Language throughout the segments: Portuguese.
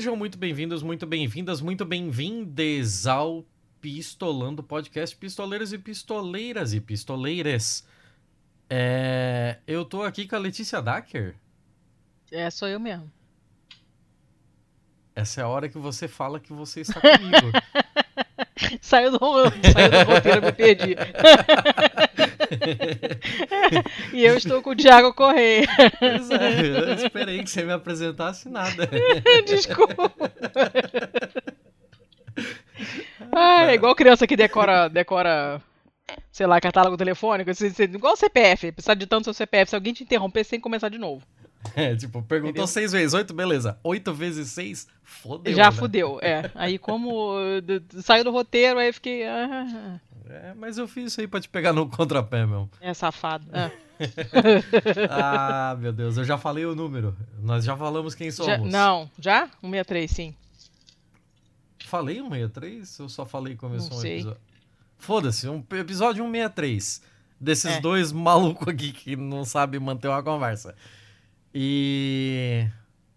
Sejam muito bem-vindos, muito bem-vindas, muito bem-vindes ao Pistolando Podcast Pistoleiros e Pistoleiras e Pistoleiras. É... Eu tô aqui com a Letícia Dacker. É, sou eu mesmo. Essa é a hora que você fala que você está comigo. saiu, do, saiu do roteiro, me perdi. e eu estou com o Thiago Correia. Pois é, eu esperei que você me apresentasse nada. Desculpa. Ah, é igual criança que decora, decora sei lá, catálogo telefônico, igual CPF, precisa de tanto seu CPF, se alguém te interromper, você tem que começar de novo. É, tipo, perguntou Entendeu? seis vezes, oito, beleza. Oito vezes seis, fodeu. Já né? fudeu, é. Aí como saiu do roteiro, aí eu fiquei. Ah, ah, ah. É, mas eu fiz isso aí pra te pegar no contrapé, meu. É, safado. É. ah, meu Deus, eu já falei o número. Nós já falamos quem somos. Já, não, já? 163, sim. Falei 163? Eu só falei começou um episódio. Foda-se, um episódio 163. Desses é. dois malucos aqui que não sabem manter uma conversa. E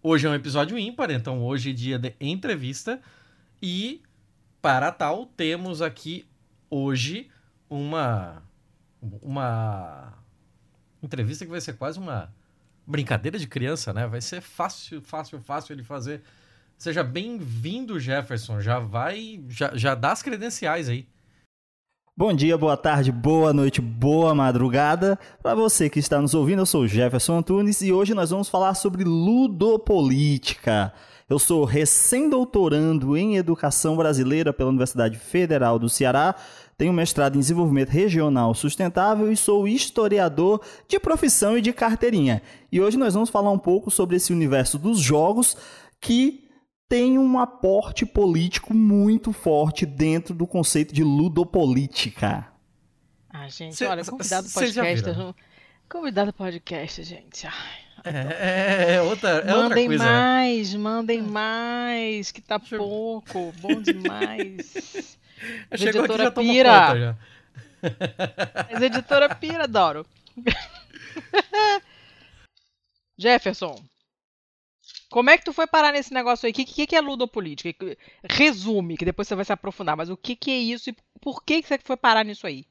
hoje é um episódio ímpar, então hoje é dia de entrevista. E para tal, temos aqui hoje uma uma entrevista que vai ser quase uma brincadeira de criança, né? Vai ser fácil, fácil, fácil de fazer. Seja bem-vindo, Jefferson. Já vai, já, já dá as credenciais aí. Bom dia, boa tarde, boa noite, boa madrugada. Para você que está nos ouvindo, eu sou Jefferson Antunes e hoje nós vamos falar sobre ludopolítica. Eu sou recém-doutorando em Educação Brasileira pela Universidade Federal do Ceará, tenho mestrado em Desenvolvimento Regional Sustentável e sou historiador de profissão e de carteirinha. E hoje nós vamos falar um pouco sobre esse universo dos jogos que tem um aporte político muito forte dentro do conceito de ludopolítica. Ah, gente, cê, olha, convidado podcast. Convidado podcast, gente. Ai. É, é, outra, é mandem outra coisa. Né? mais, mandem mais, que tá pouco, bom demais. Chegou editora aqui, já Pira. Conta, já. Mas editora Pira, adoro. Jefferson, como é que tu foi parar nesse negócio aí? O que, que, que é ludopolítica? Resume, que depois você vai se aprofundar, mas o que, que é isso e por que, que você foi parar nisso aí?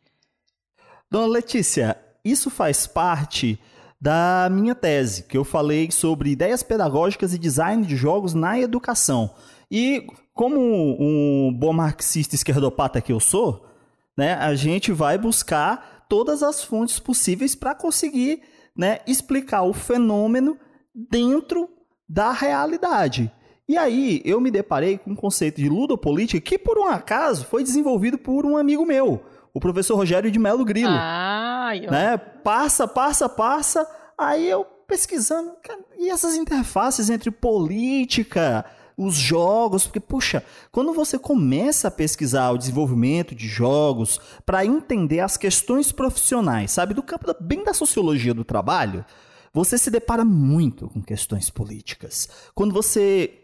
Dona Letícia, isso faz parte da minha tese, que eu falei sobre ideias pedagógicas e design de jogos na educação. E como um bom marxista esquerdopata que eu sou, né, a gente vai buscar todas as fontes possíveis para conseguir né, explicar o fenômeno dentro da realidade. E aí eu me deparei com o um conceito de ludopolítica que, por um acaso, foi desenvolvido por um amigo meu, o professor Rogério de Melo Grilo. Ah, eu... né? Passa, passa, passa. Aí eu pesquisando, e essas interfaces entre política, os jogos, porque, puxa, quando você começa a pesquisar o desenvolvimento de jogos para entender as questões profissionais, sabe, do campo da, bem da sociologia do trabalho, você se depara muito com questões políticas. Quando você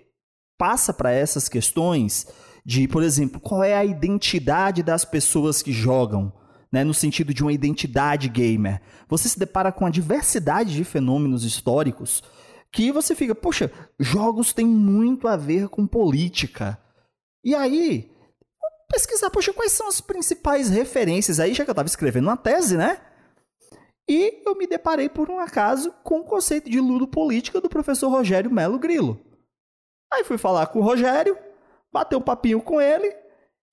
passa para essas questões de, por exemplo, qual é a identidade das pessoas que jogam, né, no sentido de uma identidade gamer, você se depara com a diversidade de fenômenos históricos que você fica, poxa, jogos têm muito a ver com política. E aí, pesquisar, poxa, quais são as principais referências aí, já que eu estava escrevendo uma tese, né? E eu me deparei, por um acaso, com o conceito de ludopolítica do professor Rogério Melo Grilo. Aí fui falar com o Rogério, bateu um papinho com ele,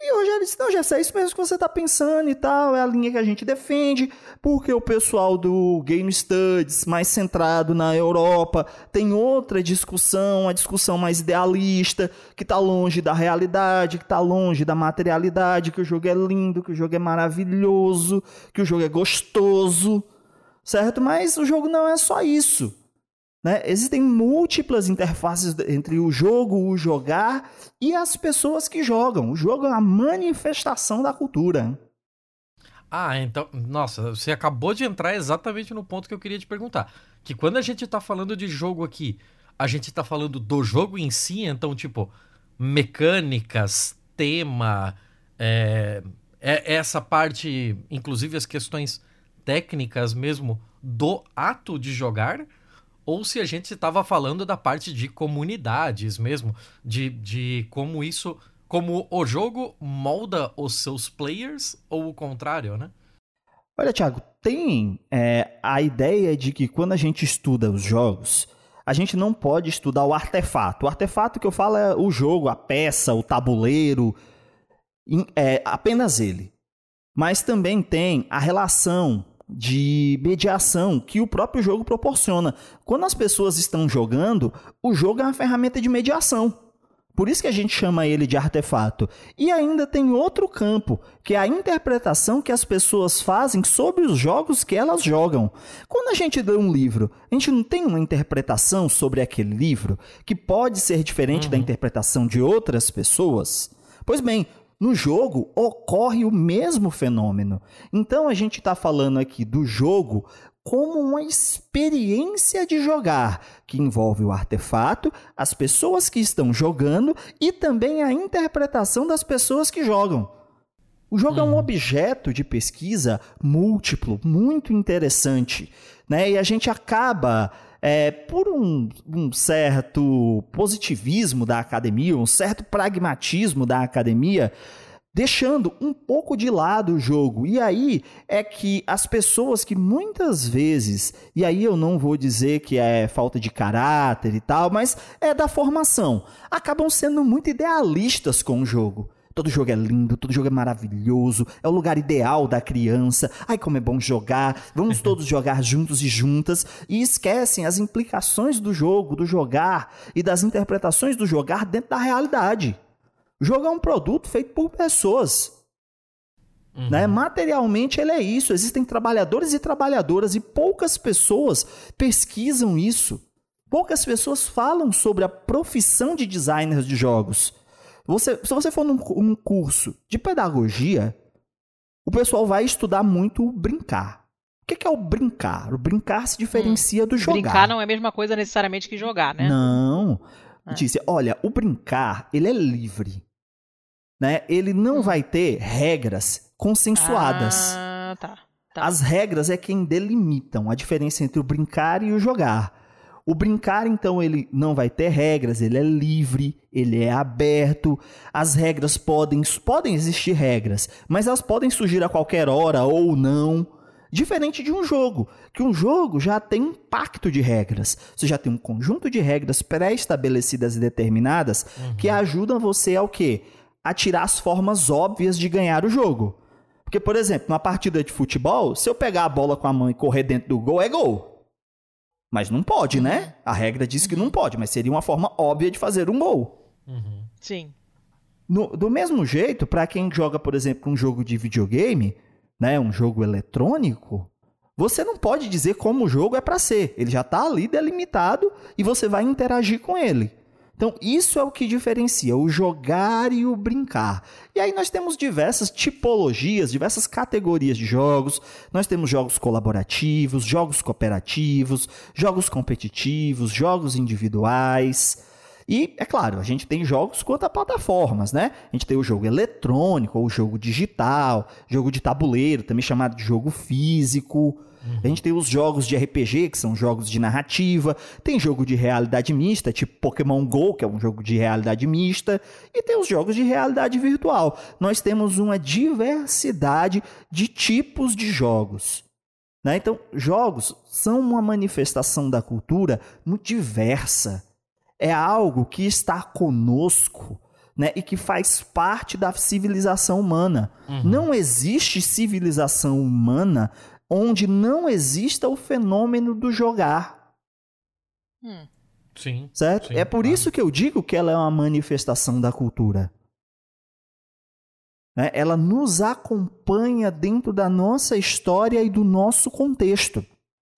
e o Rogério disse: Não, Jess, é isso mesmo que você está pensando e tal, é a linha que a gente defende, porque o pessoal do Game Studies, mais centrado na Europa, tem outra discussão, uma discussão mais idealista, que está longe da realidade, que está longe da materialidade, que o jogo é lindo, que o jogo é maravilhoso, que o jogo é gostoso certo? Mas o jogo não é só isso. Né? Existem múltiplas interfaces entre o jogo, o jogar e as pessoas que jogam. O jogo é uma manifestação da cultura. Ah, então, nossa, você acabou de entrar exatamente no ponto que eu queria te perguntar. Que quando a gente está falando de jogo aqui, a gente está falando do jogo em si, então, tipo, mecânicas, tema, é, é essa parte, inclusive as questões técnicas mesmo do ato de jogar? Ou se a gente estava falando da parte de comunidades mesmo, de, de como isso, como o jogo molda os seus players ou o contrário, né? Olha, Thiago, tem é, a ideia de que quando a gente estuda os jogos, a gente não pode estudar o artefato. O artefato que eu falo é o jogo, a peça, o tabuleiro, é apenas ele. Mas também tem a relação de mediação que o próprio jogo proporciona. Quando as pessoas estão jogando, o jogo é uma ferramenta de mediação. Por isso que a gente chama ele de artefato. E ainda tem outro campo, que é a interpretação que as pessoas fazem sobre os jogos que elas jogam. Quando a gente lê um livro, a gente não tem uma interpretação sobre aquele livro que pode ser diferente uhum. da interpretação de outras pessoas? Pois bem, no jogo ocorre o mesmo fenômeno. Então a gente está falando aqui do jogo como uma experiência de jogar, que envolve o artefato, as pessoas que estão jogando e também a interpretação das pessoas que jogam. O jogo é um uhum. objeto de pesquisa múltiplo, muito interessante, né? E a gente acaba é, por um, um, certo positivismo da academia, um certo pragmatismo da academia, deixando um pouco de lado o jogo. E aí é que as pessoas que muitas vezes, e aí eu não vou dizer que é falta de caráter e tal, mas é da formação, acabam sendo muito idealistas com o jogo. Todo jogo é lindo, todo jogo é maravilhoso, é o lugar ideal da criança. Ai, como é bom jogar, vamos todos jogar juntos e juntas. E esquecem as implicações do jogo, do jogar e das interpretações do jogar dentro da realidade. O jogo é um produto feito por pessoas. Uhum. Né? Materialmente ele é isso. Existem trabalhadores e trabalhadoras e poucas pessoas pesquisam isso. Poucas pessoas falam sobre a profissão de designers de jogos. Você, se você for num um curso de pedagogia, o pessoal vai estudar muito brincar. O que é o brincar? O brincar se diferencia hum. do jogar. Brincar não é a mesma coisa necessariamente que jogar, né? Não. É. Disse, olha, o brincar, ele é livre né? Ele não hum. vai ter regras consensuadas. Ah, tá, tá. As regras é quem delimitam a diferença entre o brincar e o jogar. O brincar, então, ele não vai ter regras, ele é livre, ele é aberto. As regras podem, podem existir regras, mas elas podem surgir a qualquer hora ou não. Diferente de um jogo, que um jogo já tem um pacto de regras. Você já tem um conjunto de regras pré-estabelecidas e determinadas uhum. que ajudam você ao quê? a tirar as formas óbvias de ganhar o jogo. Porque, por exemplo, numa partida de futebol, se eu pegar a bola com a mão e correr dentro do gol, é gol. Mas não pode, né? A regra diz que não pode, mas seria uma forma óbvia de fazer um gol. Uhum. Sim. No, do mesmo jeito, para quem joga, por exemplo, um jogo de videogame, né, um jogo eletrônico, você não pode dizer como o jogo é para ser. Ele já está ali delimitado e você vai interagir com ele. Então, isso é o que diferencia o jogar e o brincar. E aí nós temos diversas tipologias, diversas categorias de jogos. Nós temos jogos colaborativos, jogos cooperativos, jogos competitivos, jogos individuais. E, é claro, a gente tem jogos quanto a plataformas, né? A gente tem o jogo eletrônico, ou o jogo digital, jogo de tabuleiro, também chamado de jogo físico. Uhum. A gente tem os jogos de RPG, que são jogos de narrativa, tem jogo de realidade mista, tipo Pokémon Go, que é um jogo de realidade mista, e tem os jogos de realidade virtual. Nós temos uma diversidade de tipos de jogos. Né? Então, jogos são uma manifestação da cultura muito diversa. É algo que está conosco. Né, e que faz parte da civilização humana. Uhum. Não existe civilização humana onde não exista o fenômeno do jogar. Hum. Sim. Certo? Sim, é por claro. isso que eu digo que ela é uma manifestação da cultura. Né? Ela nos acompanha dentro da nossa história e do nosso contexto.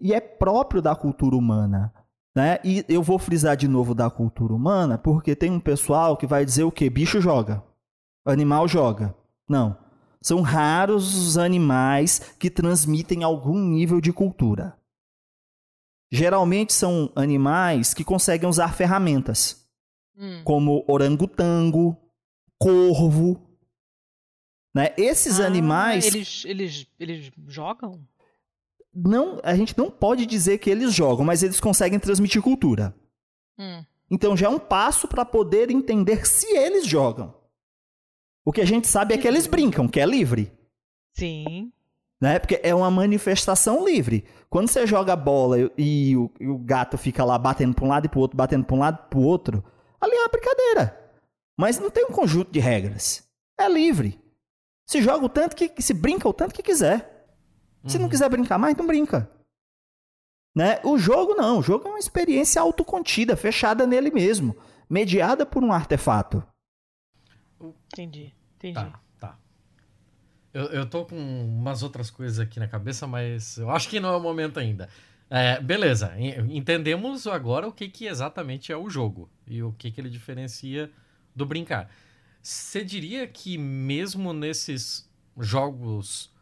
E é próprio da cultura humana. Né? E eu vou frisar de novo da cultura humana, porque tem um pessoal que vai dizer o que? Bicho joga, animal joga. Não. São raros os animais que transmitem algum nível de cultura. Geralmente são animais que conseguem usar ferramentas, hum. como orangotango, corvo. Né? Esses ah, animais. Eles, eles, eles jogam? não, a gente não pode dizer que eles jogam, mas eles conseguem transmitir cultura. Hum. Então já é um passo para poder entender se eles jogam. O que a gente sabe é que eles brincam, que é livre. Sim. Né? Porque é uma manifestação livre. Quando você joga bola e, e, o, e o, gato fica lá batendo para um lado e para o outro, batendo para um lado e para o outro, ali é uma brincadeira. Mas não tem um conjunto de regras. É livre. Se joga o tanto que. se brinca o tanto que quiser. Se uhum. não quiser brincar mais, não brinca. Né? O jogo não. O jogo é uma experiência autocontida, fechada nele mesmo, mediada por um artefato. Entendi, entendi. Tá, tá. Eu, eu tô com umas outras coisas aqui na cabeça, mas eu acho que não é o momento ainda. É, beleza, entendemos agora o que, que exatamente é o jogo e o que, que ele diferencia do brincar. Você diria que mesmo nesses jogos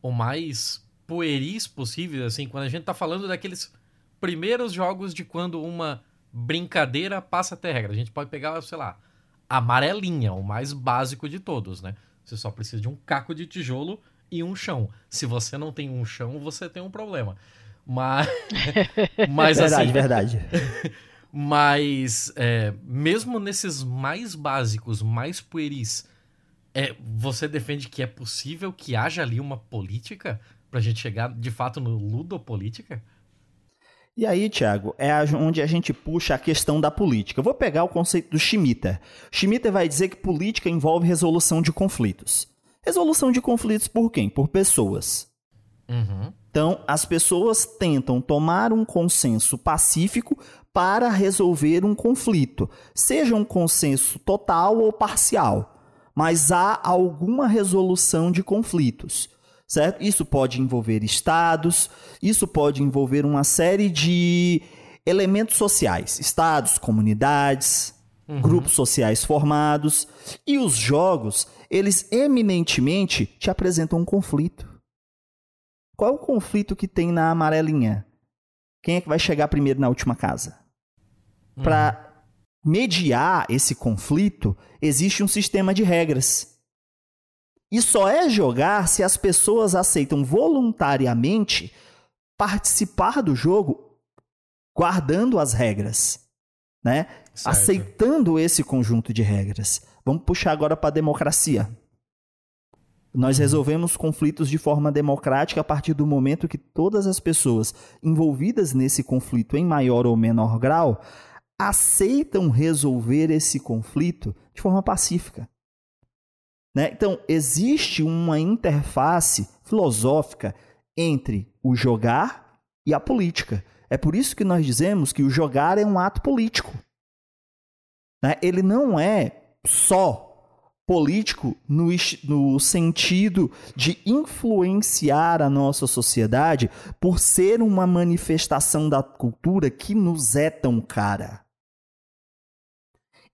o mais pueris possíveis, assim, quando a gente tá falando daqueles primeiros jogos de quando uma brincadeira passa a ter regra. A gente pode pegar, sei lá, amarelinha, o mais básico de todos, né? Você só precisa de um caco de tijolo e um chão. Se você não tem um chão, você tem um problema. Mas. mas verdade, assim, verdade. mas, é, mesmo nesses mais básicos, mais pueris, é, você defende que é possível que haja ali uma política pra gente chegar de fato no ludopolítica? E aí, Thiago, é onde a gente puxa a questão da política. Eu vou pegar o conceito do Schmitter. Schmitter vai dizer que política envolve resolução de conflitos. Resolução de conflitos por quem? Por pessoas. Uhum. Então, as pessoas tentam tomar um consenso pacífico para resolver um conflito, seja um consenso total ou parcial, mas há alguma resolução de conflitos certo? Isso pode envolver estados, isso pode envolver uma série de elementos sociais, estados, comunidades, uhum. grupos sociais formados, e os jogos, eles eminentemente te apresentam um conflito. Qual é o conflito que tem na amarelinha? Quem é que vai chegar primeiro na última casa? Uhum. Para mediar esse conflito, existe um sistema de regras. E só é jogar se as pessoas aceitam voluntariamente participar do jogo guardando as regras, né? Certo. Aceitando esse conjunto de regras. Vamos puxar agora para a democracia. Nós resolvemos conflitos de forma democrática a partir do momento que todas as pessoas envolvidas nesse conflito, em maior ou menor grau, aceitam resolver esse conflito de forma pacífica. Né? Então, existe uma interface filosófica entre o jogar e a política. É por isso que nós dizemos que o jogar é um ato político. Né? Ele não é só político no, no sentido de influenciar a nossa sociedade por ser uma manifestação da cultura que nos é tão cara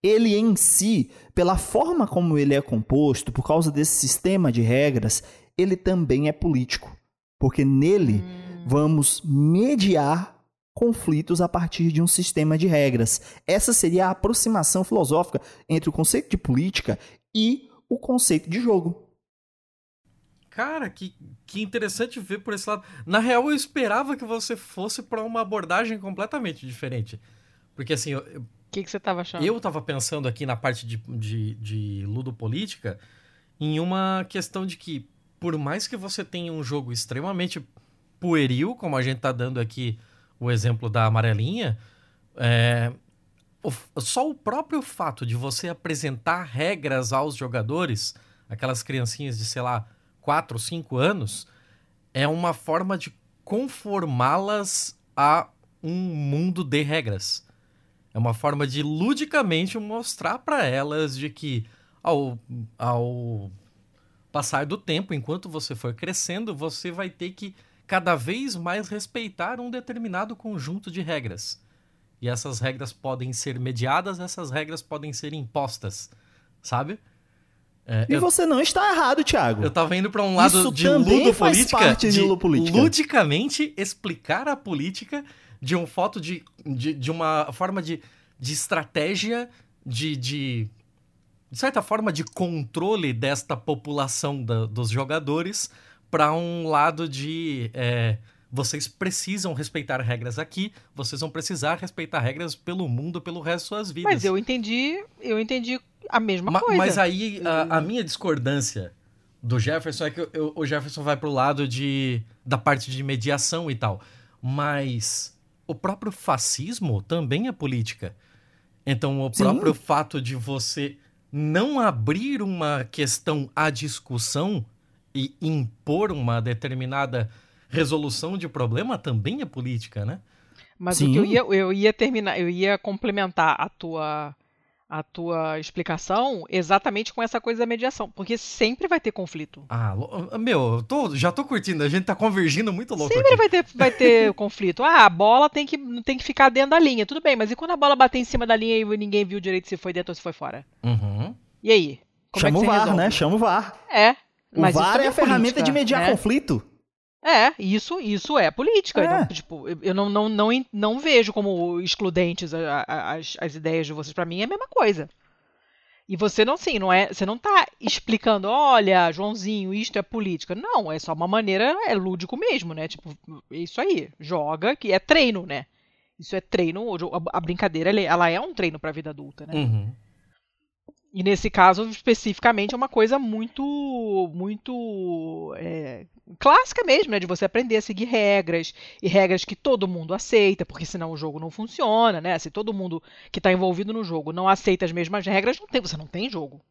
ele em si, pela forma como ele é composto, por causa desse sistema de regras, ele também é político. Porque nele hum. vamos mediar conflitos a partir de um sistema de regras. Essa seria a aproximação filosófica entre o conceito de política e o conceito de jogo. Cara, que, que interessante ver por esse lado. Na real, eu esperava que você fosse para uma abordagem completamente diferente. Porque assim, eu, que, que você estava achando? Eu estava pensando aqui na parte de, de, de ludopolítica em uma questão de que, por mais que você tenha um jogo extremamente pueril, como a gente está dando aqui o exemplo da amarelinha, é, o, só o próprio fato de você apresentar regras aos jogadores, aquelas criancinhas de, sei lá, 4, 5 anos, é uma forma de conformá-las a um mundo de regras. É uma forma de ludicamente mostrar para elas de que ao, ao passar do tempo, enquanto você for crescendo, você vai ter que cada vez mais respeitar um determinado conjunto de regras. E essas regras podem ser mediadas, essas regras podem ser impostas, sabe? É, e eu, você não está errado, Thiago. Eu tava indo para um lado Isso de ludopolítica, de, de ludopolítica. ludicamente explicar a política de um foto de, de, de uma forma de, de estratégia de, de, de certa forma, de controle desta população da, dos jogadores para um lado de é, vocês precisam respeitar regras aqui, vocês vão precisar respeitar regras pelo mundo, pelo resto de suas vidas. Mas eu entendi, eu entendi a mesma Ma- coisa. Mas aí a, a minha discordância do Jefferson é que eu- eu- o Jefferson vai pro lado de, da parte de mediação e tal. Mas o próprio fascismo também é política. Então o Sim. próprio fato de você não abrir uma questão à discussão e impor uma determinada resolução de problema também é política, né? Mas Sim. o que eu ia, eu ia terminar, eu ia complementar a tua a tua explicação exatamente com essa coisa da mediação, porque sempre vai ter conflito. Ah, lo- meu, eu tô- já tô curtindo, a gente tá convergindo muito louco Sempre aqui. vai ter, vai ter conflito. Ah, a bola tem que, tem que ficar dentro da linha. Tudo bem, mas e quando a bola bater em cima da linha e ninguém viu direito se foi dentro ou se foi fora? Uhum. E aí? Como Chama é o VAR, resolve? né? Chama o VAR. É. O Mas VAR também é a ferramenta de mediar né? conflito. É, isso, isso é política. É. Então, tipo, eu- não, não, não, não vejo como excludentes a- a- as, as ideias de vocês. Pra mim é a mesma coisa. E você não, sim, não é, você não tá explicando, olha, Joãozinho, isto é política. Não, é só uma maneira, é lúdico mesmo, né? Tipo, é isso aí, joga, que é treino, né? Isso é treino, a, a brincadeira, ela é- é um treino pra vida adulta, né? Uhum. E nesse caso, especificamente, é uma coisa muito, muito é, clássica mesmo, né? De você aprender a seguir regras, e regras que todo mundo aceita, porque senão o jogo não funciona, né? Se todo mundo que está envolvido no jogo não aceita as mesmas regras, não tem, você não tem jogo.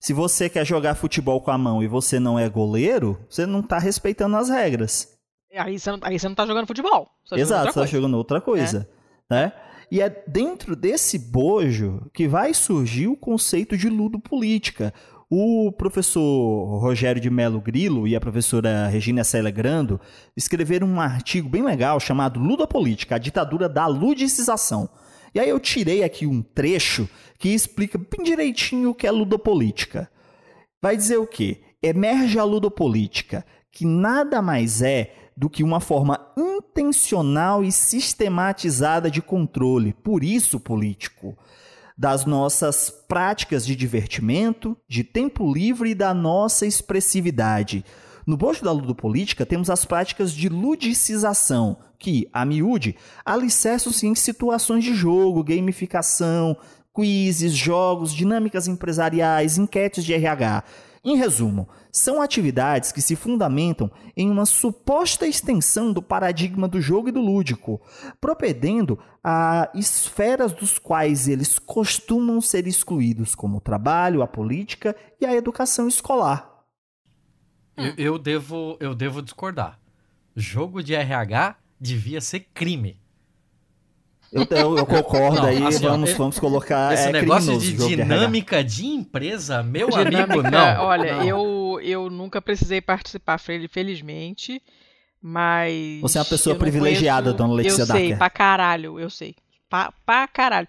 Se você quer jogar futebol com a mão e você não é goleiro, você não tá respeitando as regras. Aí você não, aí você não tá jogando futebol. Você tá Exato, você tá coisa. jogando outra coisa. Né? E é dentro desse bojo que vai surgir o conceito de ludopolítica. O professor Rogério de Melo Grilo e a professora Regina Célia Grando escreveram um artigo bem legal chamado Ludopolítica, a ditadura da ludicização. E aí eu tirei aqui um trecho que explica bem direitinho o que é ludopolítica. Vai dizer o quê? Emerge a ludopolítica, que nada mais é do que uma forma intencional e sistematizada de controle, por isso político, das nossas práticas de divertimento, de tempo livre e da nossa expressividade. No bojo da ludopolítica temos as práticas de ludicização, que, a miúde, alicerçam-se em situações de jogo, gamificação, quizzes, jogos, dinâmicas empresariais, enquetes de RH. Em resumo, são atividades que se fundamentam em uma suposta extensão do paradigma do jogo e do lúdico, propedendo a esferas dos quais eles costumam ser excluídos, como o trabalho, a política e a educação escolar. Eu, eu devo, eu devo discordar. Jogo de RH devia ser crime. Eu, eu- eu concordo Não, aí, assim, vamos, e- vamos colocar. Esse é, negócio de dinâmica de, empresa, meu amigo, não. Olha, não. Eu, eu nunca precisei participar, fel- felizmente, mas. Você é uma pessoa privilegiada, conheço- dona Letícia Eu sei, pra caralho, eu sei. Pra, pra caralho.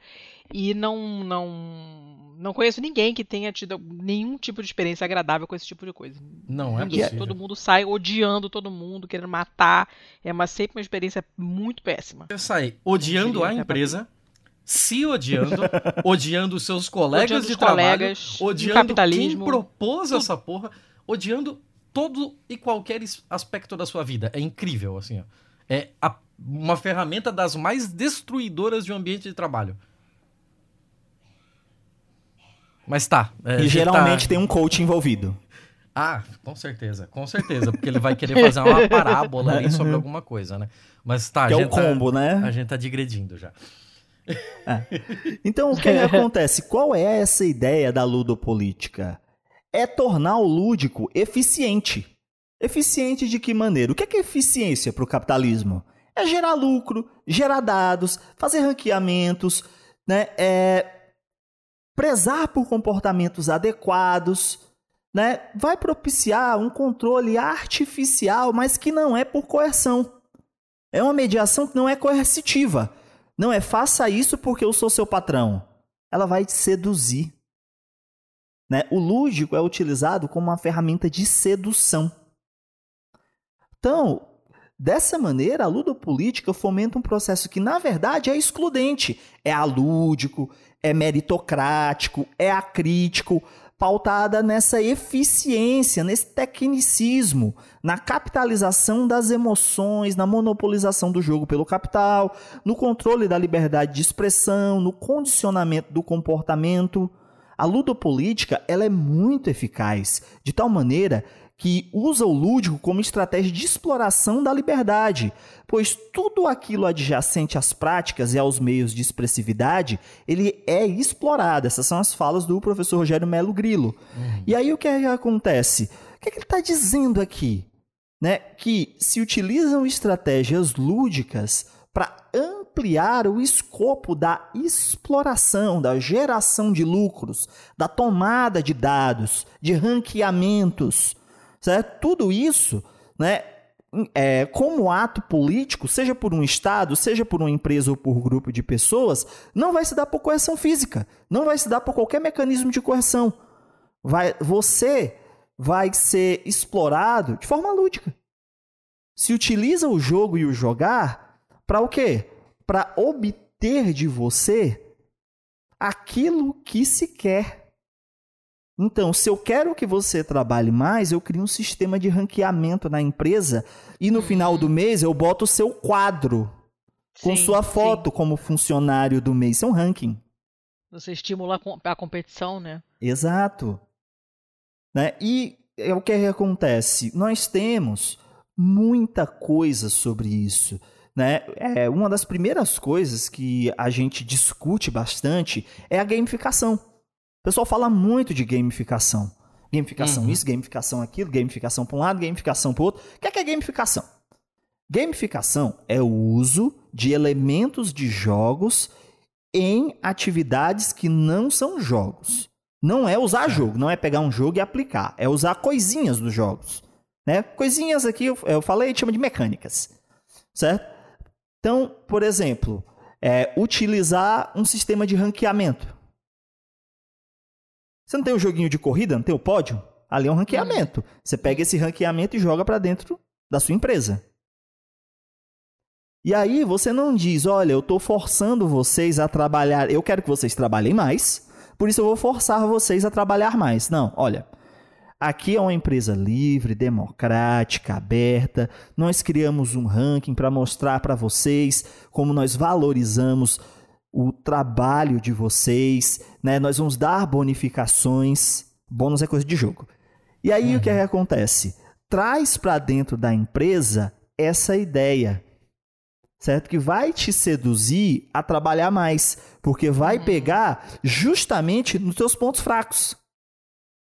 E não, não, não conheço ninguém que tenha tido nenhum tipo de experiência agradável com esse tipo de coisa. Não é Ninguém. possível. Todo mundo sai odiando todo mundo, querendo matar. É uma, sempre uma experiência muito péssima. Você sai odiando a pra empresa, se odiando, odiando os seus colegas Odiando de trabalho, colegas, o odiando capitalismo, quem propôs tudo. essa porra, odiando todo e qualquer aspecto da sua vida. É incrível, assim, ó. É a- uma ferramenta das mais destruidoras de um ambiente de trabalho. Mas tá. é, E geralmente tá- tem um coach envolvido. Ah, com certeza, com certeza, porque ele vai querer fazer uma parábola aí sobre alguma coisa, né? Mas tá, a que é o tá- combo, né? a gente tá digredindo já. Então, o que, que acontece? Qual é essa ideia da ludopolítica? É tornar o lúdico eficiente. Eficiente de que maneira? O que é, que é eficiência para o capitalismo? É gerar lucro, gerar dados, fazer ranqueamentos, né? é prezar por comportamentos adequados, né? vai propiciar um controle artificial, mas que não é por coerção. É uma mediação que não é coercitiva. Não é faça isso porque eu sou seu patrão. Ela vai te seduzir. Né? O lúdico é utilizado como uma ferramenta de sedução. Então, dessa maneira, a ludopolítica fomenta um processo que, na verdade, é excludente. É alúdico, é meritocrático, é acrítico, pautada nessa eficiência, nesse tecnicismo, na capitalização das emoções, na monopolização do jogo pelo capital, no controle da liberdade de expressão, no condicionamento do comportamento. A ludopolítica ela é muito eficaz, de tal maneira que usa o lúdico como estratégia de exploração da liberdade, pois tudo aquilo adjacente às práticas e aos meios de expressividade, ele é explorado. Essas são as falas do professor Rogério Melo Grilo. Uhum. E aí o que, é que acontece? O que, é que ele está dizendo aqui? Né? Que se utilizam estratégias lúdicas para ampliar o escopo da exploração, da geração de lucros, da tomada de dados, de ranqueamentos, certo? Tudo isso, né, é, como ato político, seja por um Estado, seja por uma empresa ou por um grupo de pessoas, não vai se dar por coerção física, não vai se dar por qualquer mecanismo de coerção. Vai, você vai ser explorado de forma lúdica. Se utiliza o jogo e o jogar para o quê? Para obter de você aquilo que se quer. Então, se eu quero que você trabalhe mais, eu crio um sistema de ranqueamento na empresa e no final do mês eu boto o seu quadro com sim, sua foto sim. como funcionário do mês. Isso é um ranking. Você estimula a competição, né? Exato. Né? E é o que acontece. Nós temos muita coisa sobre isso. Né? É, uma das primeiras coisas que a gente discute bastante é a gamificação pessoal fala muito de gamificação. Gamificação uhum. isso, gamificação aquilo, gamificação para um lado, gamificação para o outro. O que é, que é gamificação? Gamificação é o uso de elementos de jogos em atividades que não são jogos. Não é usar jogo, não é pegar um jogo e aplicar, é usar coisinhas dos jogos. Né? Coisinhas aqui, eu, eu falei, chama de mecânicas. Certo? Então, por exemplo, é, utilizar um sistema de ranqueamento. Você não tem um joguinho de corrida, não tem o pódio? Ali é um ranqueamento. Você pega esse ranqueamento e joga para dentro da sua empresa. E aí você não diz, olha, eu estou forçando vocês a trabalhar, eu quero que vocês trabalhem mais, por isso eu vou forçar vocês a trabalhar mais. Não, olha, aqui é uma empresa livre, democrática, aberta. Nós criamos um ranking para mostrar para vocês como nós valorizamos o trabalho de vocês, né? Nós vamos dar bonificações. Bônus é coisa de jogo. E aí uhum. o que, é que acontece? Traz para dentro da empresa essa ideia, certo? Que vai te seduzir a trabalhar mais, porque vai uhum. pegar justamente nos teus pontos fracos.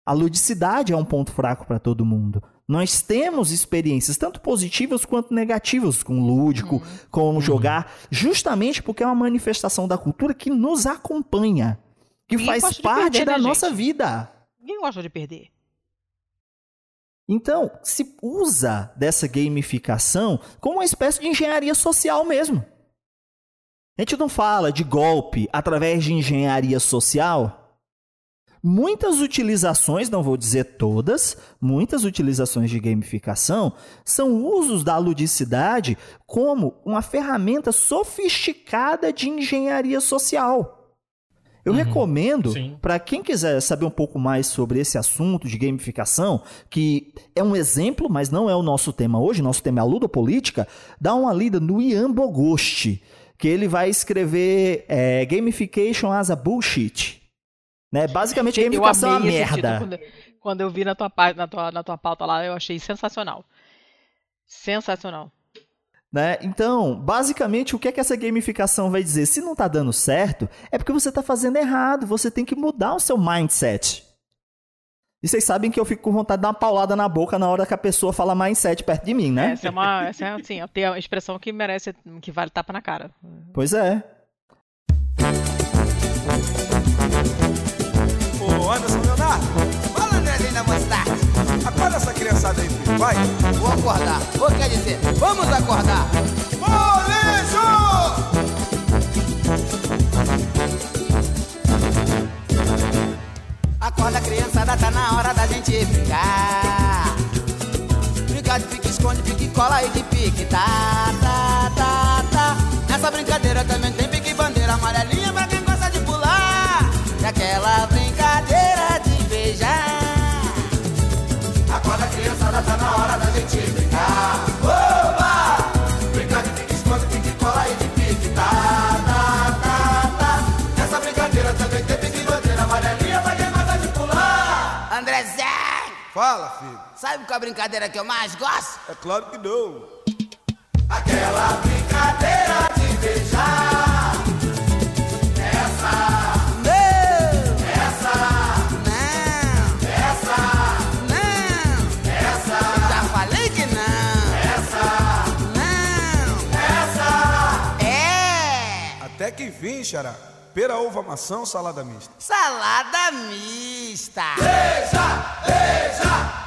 A ludicidade é um ponto fraco para todo mundo. Nós temos experiências tanto positivas quanto negativas com o lúdico, uhum. com jogar, justamente porque é uma manifestação da cultura que nos acompanha, que Ninguém faz parte perder, da né, nossa gente? vida. Ninguém gosta de perder. Então, se usa dessa gamificação como uma espécie de engenharia social mesmo. A gente não fala de golpe através de engenharia social, Muitas utilizações, não vou dizer todas, muitas utilizações de gamificação são usos da ludicidade como uma ferramenta sofisticada de engenharia social. Eu uhum, recomendo, para quem quiser saber um pouco mais sobre esse assunto de gamificação, que é um exemplo, mas não é o nosso tema hoje, nosso tema é a ludopolítica, dá uma lida no Ian Bogost, que ele vai escrever é, Gamification as a Bullshit. Né? Basicamente, gamificação é uma merda. Quando, quando, eu vi na tua, na, tua, na tua pauta lá, eu achei sensacional. Sensacional. Né? Então, basicamente, o que é que essa gamificação vai dizer? Se não está dando certo, é porque você está fazendo errado. Você tem que mudar o seu mindset. E vocês sabem que eu fico com vontade de dar uma paulada na boca na hora que a pessoa fala mindset perto de mim, né? Essa é uma, essa é, assim, tem uma expressão que merece, que vale tapa na cara. Pois é. Ô Anderson Leonardo, fala nelinha mostarda. Acorda essa criançada aí, filho, vai. Vou acordar. Ou quer dizer, vamos acordar. Molejo! Acorda criançada, tá na hora da gente brincar. Brincar de pique, esconde, pique, cola e de pique, tá, tá, tá, tá. Nessa brincadeira também tem pique, bandeira amarelinha pra Tá na hora da gente brincar. Oba! Brincar de pique, esconde, pique, cola e de pique. Tá, tá, tá, tá. Nessa brincadeira também tem pique, bandeira amarelinha, vai ter nada de pular. Andrezé, Fala, filho. sabe qual é a brincadeira que eu mais gosto? É claro que não. Aquela brincadeira de beijar. Essa, que enfim, Xará. Pera, uva, maçã ou salada mista? Salada mista! Beija, beija.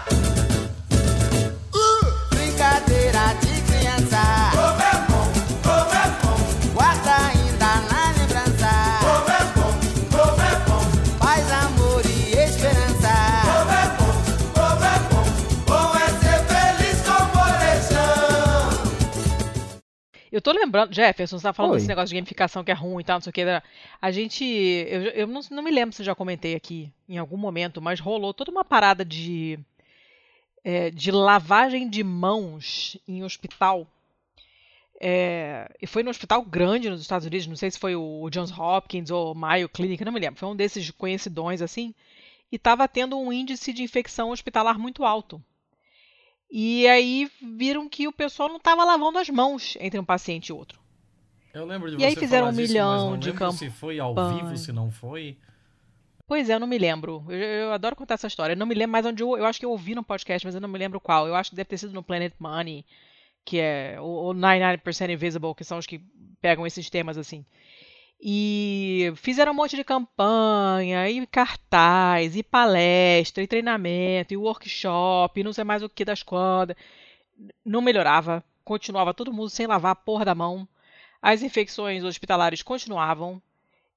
Eu tô lembrando, Jefferson, você tá falando Oi. desse negócio de gamificação que é ruim e tal, não sei o que. A gente. Eu, eu não, não me lembro se eu já comentei aqui em algum momento, mas rolou toda uma parada de. é, de lavagem de mãos em hospital. É, e foi num hospital grande nos Estados Unidos, não sei se foi o Johns Hopkins ou Mayo Clinic, não me lembro. Foi um desses conhecidões assim. E estava tendo um índice de infecção hospitalar muito alto. E aí viram que o pessoal não estava lavando as mãos entre um paciente e outro. Eu lembro de E aí você fizeram falar um disso, milhão não de lembro se foi ao campanha. vivo, se não foi. Pois é, eu não me lembro. Eu, eu adoro contar essa história. Eu não me lembro mais onde eu, eu acho que eu ouvi no podcast, mas eu não me lembro qual. Eu acho que deve ter sido no Planet Money, que é o, o 99% Invisible, que são os que pegam esses temas assim. E fizeram um monte de campanha, e cartaz, e palestra, e treinamento, e workshop, e não sei mais o que das quantas. Não melhorava. Continuava todo mundo sem lavar a porra da mão. As infecções hospitalares continuavam.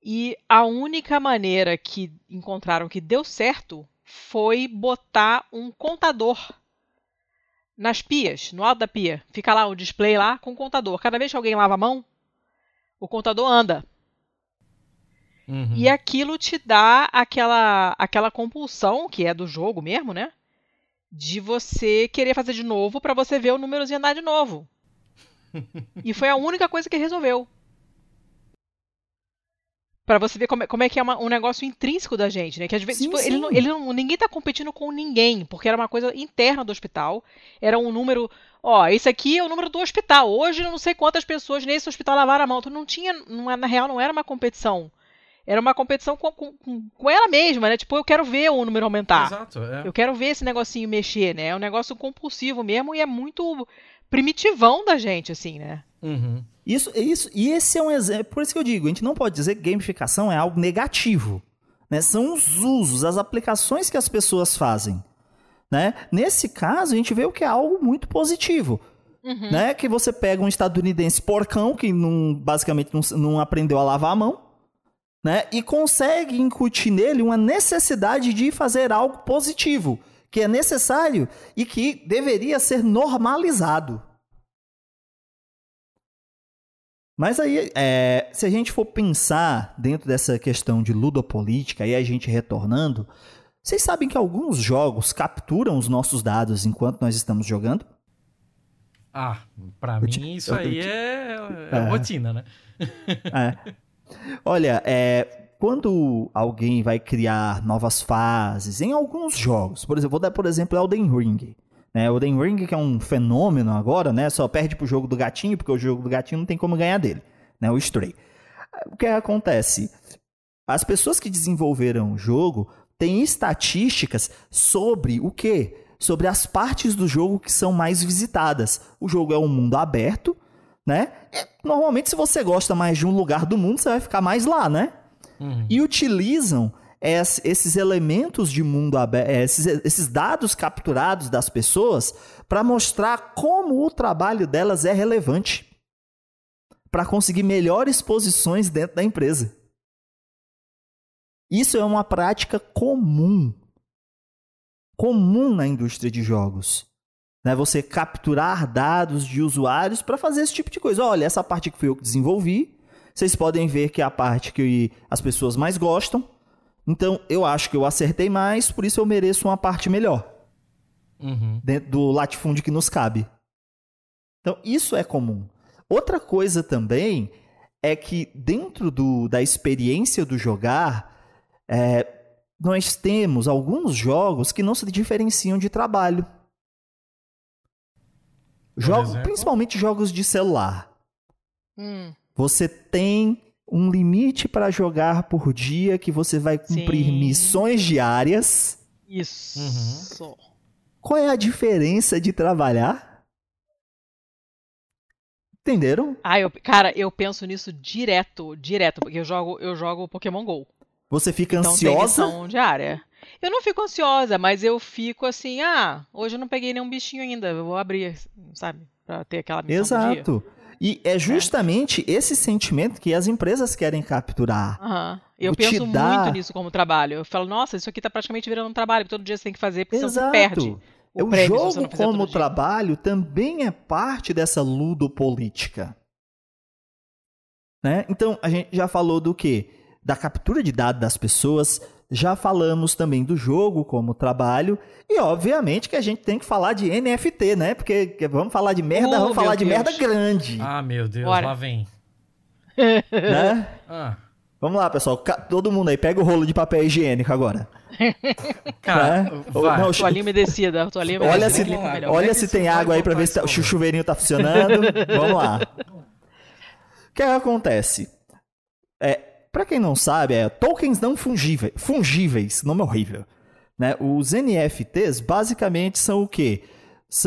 E a única maneira que encontraram que deu certo foi botar um contador nas pias, no alto da pia. Fica lá o display lá com o contador. Cada vez que alguém lava a mão, o contador anda. Uhum. E aquilo te dá aquela, aquela compulsão, que é do jogo mesmo, né? De você querer fazer de novo para você ver o númerozinho andar de novo. e foi a única coisa que resolveu. Pra você ver como é, como é que é uma- um negócio intrínseco da gente, né? Que às vezes, Sim, tipo, ele sim. não- ele não- ninguém tá competindo com ninguém, porque era uma coisa interna do hospital. Era um número. Ó, esse aqui é o número do hospital. Hoje eu não sei quantas pessoas nesse hospital lavaram a mão. Então não tinha. não é- na real, não era uma competição. Era uma competição com, com, com- com ela mesma, né? Tipo, eu quero ver o número aumentar. Exato, é. Eu quero ver esse negocinho mexer, né? É um negócio compulsivo mesmo e é muito primitivão da gente, assim, né? Uhum. Isso, isso, e esse é um exemplo. Por isso que eu digo, a gente não pode dizer que gamificação é algo negativo. Né? São os usos, as aplicações que as pessoas fazem. Né? Nesse caso, a gente vê o que é algo muito positivo. Uhum. Né? Que você pega um estadunidense porcão, que não, basicamente não, não aprendeu a lavar a mão, né? e consegue incutir nele uma necessidade de fazer algo positivo, que é necessário e que deveria ser normalizado. Mas aí, é, se a gente for pensar dentro dessa questão de ludopolítica, e a gente retornando, vocês sabem que alguns jogos capturam os nossos dados enquanto nós estamos jogando? Ah, pra Eu mim isso aí é, é É. rotina, né? É. Olha, é, quando alguém vai criar novas fases em alguns jogos, por exemplo, vou dar por exemplo Elden Ring. Né? Elden Ring que é um fenômeno agora, né? Só perde pro jogo do gatinho, porque o jogo do gatinho não tem como ganhar dele, né? O Stray. O que acontece? As pessoas que desenvolveram o jogo têm estatísticas sobre o quê? Sobre as partes do jogo que são mais visitadas. O jogo é um mundo aberto, né? É, Normalmente, se você gosta mais de um lugar do mundo, você vai ficar mais lá, né? Uhum. E utilizam es- esses elementos de mundo aberto, esses, esses dados capturados das pessoas para mostrar como o trabalho delas é relevante para conseguir melhores posições dentro da empresa. Isso é uma prática comum. Comum na indústria de jogos. Né? Você capturar dados de usuários para fazer esse tipo de coisa. Olha, essa parte que fui eu que desenvolvi. Vocês podem ver que é a parte que as pessoas mais gostam. Então, eu acho que eu acertei mais, por isso eu mereço uma parte melhor. Uhum. dentro do latifúndio que nos cabe. Então, isso é comum. Outra coisa também é que dentro do, da experiência do jogar, é, nós temos alguns jogos que não se diferenciam de trabalho. Jogos, exemplo? principalmente jogos de celular. Hum, Você tem um limite para jogar por dia que você vai cumprir Sim. missões diárias. isso. Qual é a diferença de trabalhar? Entenderam? Ah, eu, cara, eu penso nisso direto, direto, porque eu jogo, eu jogo Pokémon GO. Você fica Então tem ansiosa? missão diária. Eu não fico ansiosa, mas eu fico assim, ah, hoje eu não peguei nenhum bichinho ainda, eu vou abrir, sabe? Pra ter aquela missão. Exato. E é justamente esse sentimento que as empresas querem capturar. Aham. Eu O penso dá- muito nisso como trabalho. Eu falo, nossa, isso aqui tá praticamente virando um trabalho, todo dia você tem que fazer, porque senão você Exato. perde. O, O prêmio, se você jogo como trabalho também é parte dessa ludopolítica. Né? Então, a gente já falou do quê? Da captura de dados das pessoas, já falamos também do jogo como trabalho, e obviamente que a gente tem que falar de NFT, né? Porque que- vamos falar de merda, Oh, vamos falar meu de Deus. merda grande, Ah, meu Deus, Bora. lá vem. né? Ah, Vamos lá, pessoal, todo mundo aí, pega o rolo de papel higiênico agora. cara, né? vai. Não, Toalhinha umedecida, toalhinha Olha se, olha que se tem água aí pra ver se tá- o chuveirinho tá funcionando. Vamos lá. O que acontece? É, para quem não sabe, é tokens não fungíveis, fungíveis, nome horrível. Né? Os NFTs basicamente são o quê?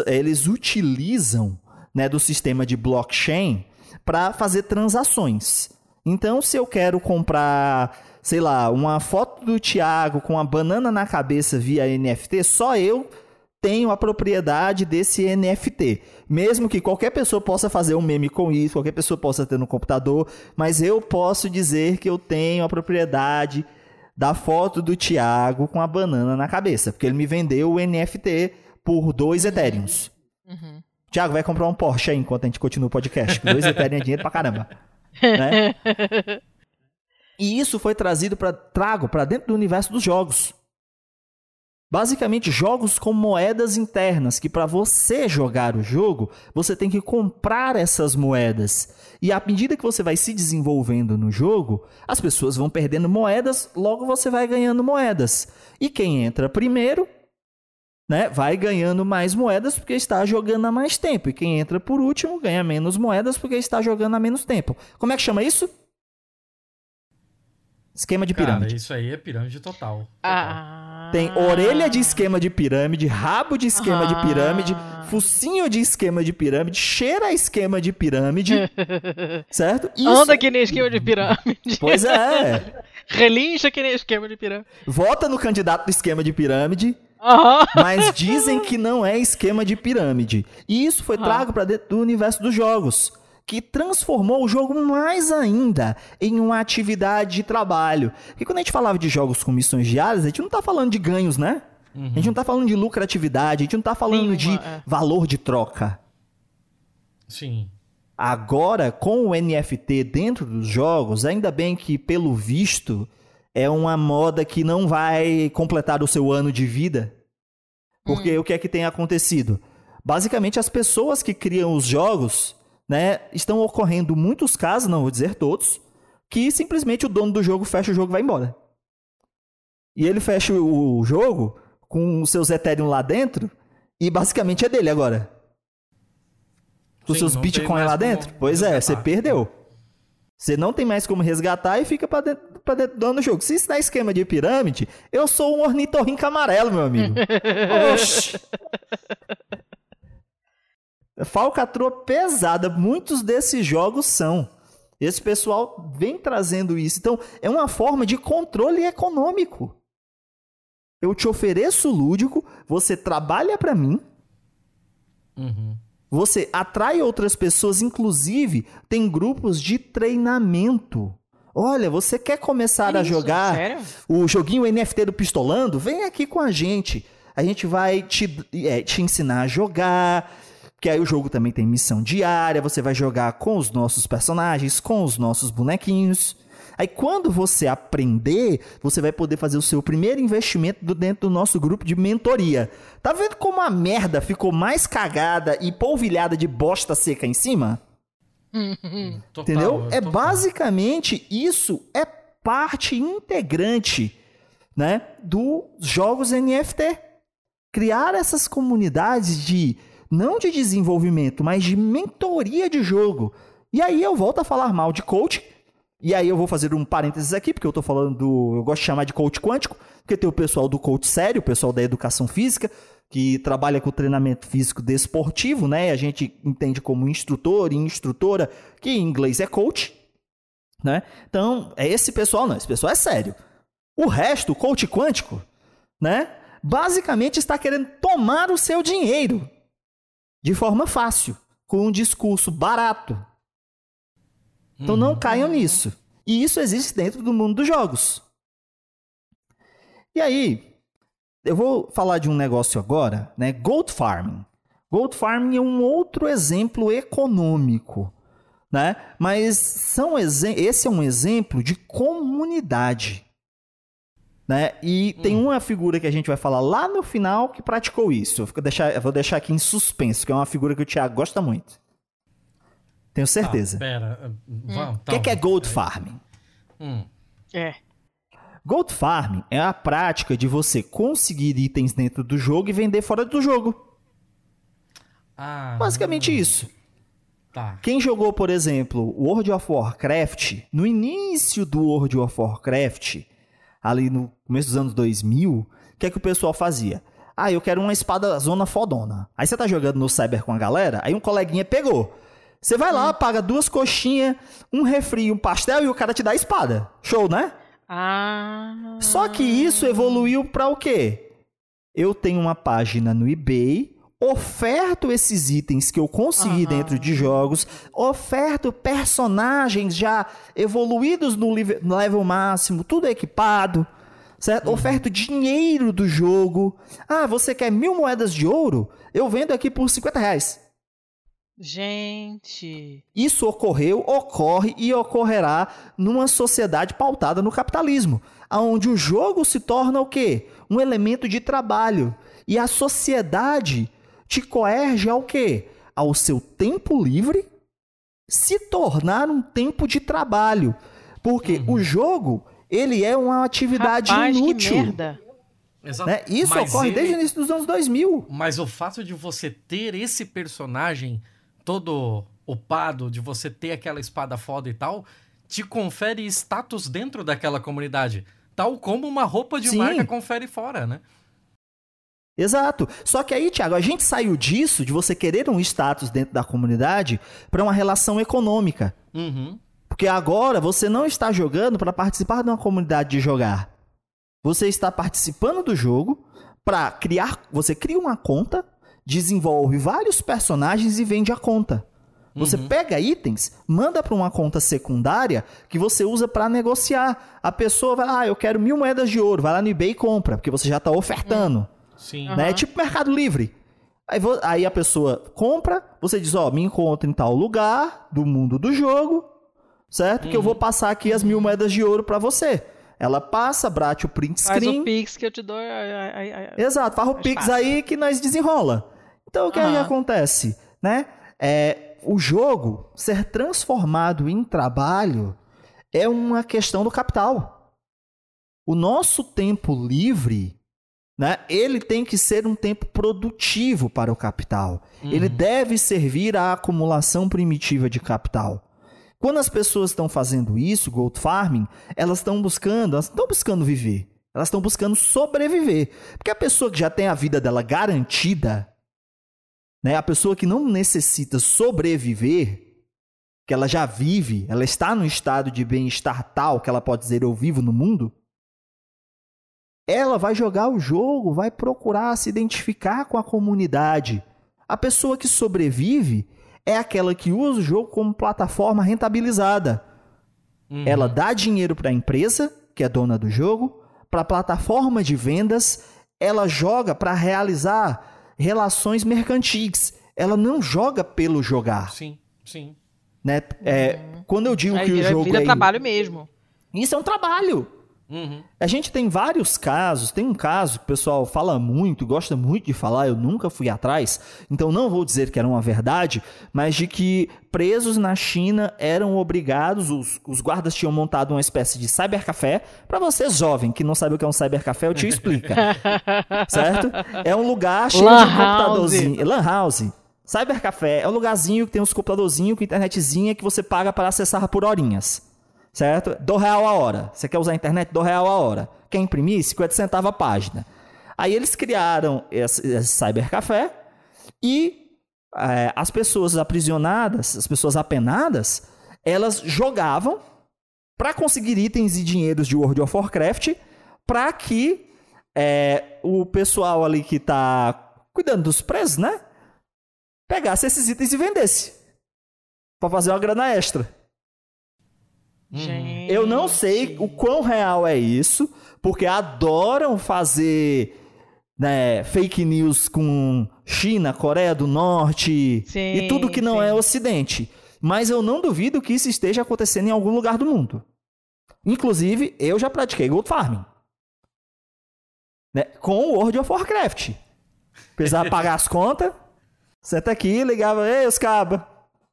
Eles utilizam né, do sistema de blockchain para fazer transações. Então, se eu quero comprar, sei lá, uma foto do Thiago com uma banana na cabeça via NFT, só eu tenho a propriedade desse NFT. Mesmo que qualquer pessoa possa fazer um meme com isso, qualquer pessoa possa ter no computador, mas eu posso dizer que eu tenho a propriedade da foto do Thiago com a banana na cabeça, porque ele me vendeu o NFT por dois Ethereums. Uhum. Thiago, vai comprar um Porsche aí enquanto a gente continua o podcast, dois Ethereum é dinheiro pra caramba. né? E isso foi trazido para trago para dentro do universo dos jogos. Basicamente, jogos com moedas internas, que para você jogar o jogo, você tem que comprar essas moedas. E à medida que você vai se desenvolvendo no jogo, as pessoas vão perdendo moedas, logo você vai ganhando moedas. E quem entra primeiro, né, vai ganhando mais moedas porque está jogando há mais tempo. E quem entra por último ganha menos moedas porque está jogando há menos tempo. Como é que chama isso? Esquema de pirâmide. Cara, isso aí é pirâmide total. total. Ah. Tem orelha de esquema de pirâmide, rabo de esquema de Ah. pirâmide, focinho de esquema de pirâmide, cheira esquema de pirâmide, certo? Isso- Anda que nem esquema de pirâmide. Pois é. Relincha que nem esquema de pirâmide. Vota no candidato do esquema de pirâmide, mas dizem que não é esquema de pirâmide. E isso foi Ah. trago para dentro do universo dos jogos, que transformou o jogo mais ainda em uma atividade de trabalho. Porque quando a gente falava de jogos com missões diárias, a gente não tá falando de ganhos, né? A gente não tá falando de lucratividade, a gente não tá falando de é. valor de troca. Sim. Agora, com o NFT dentro dos jogos, ainda bem que, pelo visto, é uma moda que não vai completar o seu ano de vida. Porque o que é que tem acontecido? Basicamente, as pessoas que criam os jogos, né, estão ocorrendo muitos casos, não vou dizer todos, que simplesmente o dono do jogo fecha o jogo e vai embora. E ele fecha o jogo com os seus Ethereum lá dentro e basicamente é dele agora. Com Sim, seus não Bitcoin lá dentro? Pois é, você resgatar. perdeu. Você não tem mais como resgatar e fica pra dentro, pra dentro do dono do jogo. Se isso dá esquema de pirâmide, eu sou um ornitorrinco amarelo, meu amigo. Oxi. Falcatrua pesada, muitos desses jogos são. Esse pessoal vem trazendo isso. Então, é uma forma de controle econômico. Eu te ofereço lúdico, você trabalha pra mim, Uhum. você atrai outras pessoas, inclusive tem grupos de treinamento. Olha, você quer começar a Isso, jogar Sério? o joguinho NFT do Pistolando? Vem aqui com a gente. A gente vai te, é, te ensinar a jogar. Que aí o jogo também tem missão diária. Você vai jogar com os nossos personagens, com os nossos bonequinhos. Aí quando você aprender, você vai poder fazer o seu primeiro investimento dentro do nosso grupo de mentoria. Tá vendo como a merda ficou mais cagada e polvilhada de bosta seca em cima? Total, Entendeu? É total. basicamente isso é parte integrante, né, dos jogos NFT. Criar essas comunidades de não de desenvolvimento, mas de mentoria de jogo. E aí eu volto a falar mal de coach. E aí eu vou fazer um parênteses aqui, porque eu tô falando do, eu gosto de chamar de coach quântico, porque tem o pessoal do coach sério, o pessoal da educação física, que trabalha com treinamento físico desportivo, né? A gente entende como instrutor e instrutora, que em inglês é coach, né? Então, é esse pessoal não, esse pessoal é sério. O resto, o coach quântico, né? Basicamente está querendo tomar o seu dinheiro de forma fácil, com um discurso barato. Então não caiam nisso. E isso existe dentro do mundo dos jogos. E aí, eu vou falar de um negócio agora, né? Gold farming. Gold farming é um outro exemplo econômico, né? Mas são esse é um exemplo de comunidade, né? E tem uma figura que a gente vai falar lá no final que praticou isso. Eu, fico deixar, eu vou deixar aqui em suspenso, que é uma figura que o Thiago gosta muito. Tenho certeza. Ah, pera. Vamos, O que, que é gold farming? Hum. É. Gold farming é a prática de você conseguir itens dentro do jogo e vender fora do jogo. Ah, Basicamente isso. Tá. Quem jogou, por exemplo, World of Warcraft, no início do World of Warcraft, ali no começo dos anos 2000, o que é que o pessoal fazia? Ah, eu quero uma espada zona fodona. Aí você tá jogando no Cyber com a galera, aí um coleguinha pegou. Você vai lá, paga duas coxinhas, um refri, um pastel e o cara te dá a espada. Show, né? Ah. Só que isso evoluiu para o quê? Eu tenho uma página no eBay, oferto esses itens que eu consegui Aham. dentro de jogos, oferto personagens já evoluídos no level máximo, tudo equipado, certo? Oferto dinheiro do jogo. Ah, você quer mil moedas de ouro? Eu vendo aqui por 50 reais. Gente. Isso ocorreu, ocorre e ocorrerá numa sociedade pautada no capitalismo, onde o jogo se torna o quê? Um elemento de trabalho. E a sociedade te coerge ao quê? Ao seu tempo livre se tornar um tempo de trabalho. Porque o jogo, ele é uma atividade Rapaz, inútil. que merda. Exato. né? Isso Mas ocorre ele- desde o início dos anos 2000. Mas o fato de você ter esse personagem todo upado, de você ter aquela espada foda e tal, te confere status dentro daquela comunidade. Tal como uma roupa de Sim. marca confere fora, né? Exato. Só que aí, Thiago, a gente saiu disso, de você querer um status dentro da comunidade, para uma relação econômica. Uhum. Porque agora você não está jogando para participar de uma comunidade de jogar. Você está participando do jogo para criar. Você cria uma conta, desenvolve vários personagens e vende a conta. Você pega itens, manda para uma conta secundária que você usa para negociar. A pessoa vai lá, ah, eu quero mil moedas de ouro, vai lá no eBay e compra, porque você já está ofertando Sim. né? É tipo Mercado Livre. Aí, aí a pessoa compra, você diz, ó, me encontra em tal lugar do mundo do jogo, certo? Que eu vou passar aqui as mil moedas de ouro pra você. Ela passa, bate o print Faz screen. o Pix que eu te dou. ai, ai, ai, ai. Exato, faz o Pix fácil. aí que nós desenrola. Então o que, é que Aham. acontece? Né? É, o jogo ser transformado em trabalho é uma questão do capital. O nosso tempo livre, né, ele tem que ser um tempo produtivo para o capital. Ele deve servir à acumulação primitiva de capital. Quando as pessoas estão fazendo isso, gold farming, elas estão buscando, elas não estão buscando viver. Elas estão buscando sobreviver. Porque a pessoa que já tem a vida dela garantida, né, a pessoa que não necessita sobreviver, que ela já vive, ela está no estado de bem-estar tal que ela pode dizer eu vivo no mundo, ela vai jogar o jogo, vai procurar se identificar com a comunidade. A pessoa que sobrevive é aquela que usa o jogo como plataforma rentabilizada. Uhum. Ela dá dinheiro para a empresa, que é dona do jogo, para a plataforma de vendas, ela joga para realizar relações mercantis. Ela não joga pelo jogar. Sim, sim. Né? É, quando eu digo Aí que o jogo vira é trabalho mesmo. Isso é um trabalho. Uhum. A gente tem vários casos. Tem um caso que o pessoal fala muito, gosta muito de falar, eu nunca fui atrás, então não vou dizer que era uma verdade, mas de que presos na China eram obrigados, os, os guardas tinham montado uma espécie de cybercafé. Para você jovem que não sabe o que é um cybercafé, eu te explico. certo? É um lugar cheio Lan de house. computadorzinho. Lan house. Cybercafé é um lugarzinho que tem uns computadorzinhos com internetzinha que você paga para acessar por horinhas. Certo? Do real a hora. Você quer usar a internet? Do real a hora. Quer imprimir? 50 centavos a página. Aí eles criaram esse, esse cybercafé e é, as pessoas aprisionadas, as pessoas apenadas, elas jogavam para conseguir itens e dinheiros de World of Warcraft para que é, o pessoal ali que tá cuidando dos presos, né? Pegasse esses itens e vendesse. Pra fazer uma grana extra. Gente. Eu não sei o quão real é isso, porque adoram fazer né, fake news com China, Coreia do Norte Sim, e tudo que não sim. é Ocidente. Mas eu não duvido que isso esteja acontecendo em algum lugar do mundo. Inclusive, eu já pratiquei Gold Farming. Né, com o World of Warcraft. Precisava pagar as contas. Senta aqui, ligava, ei, os cabas.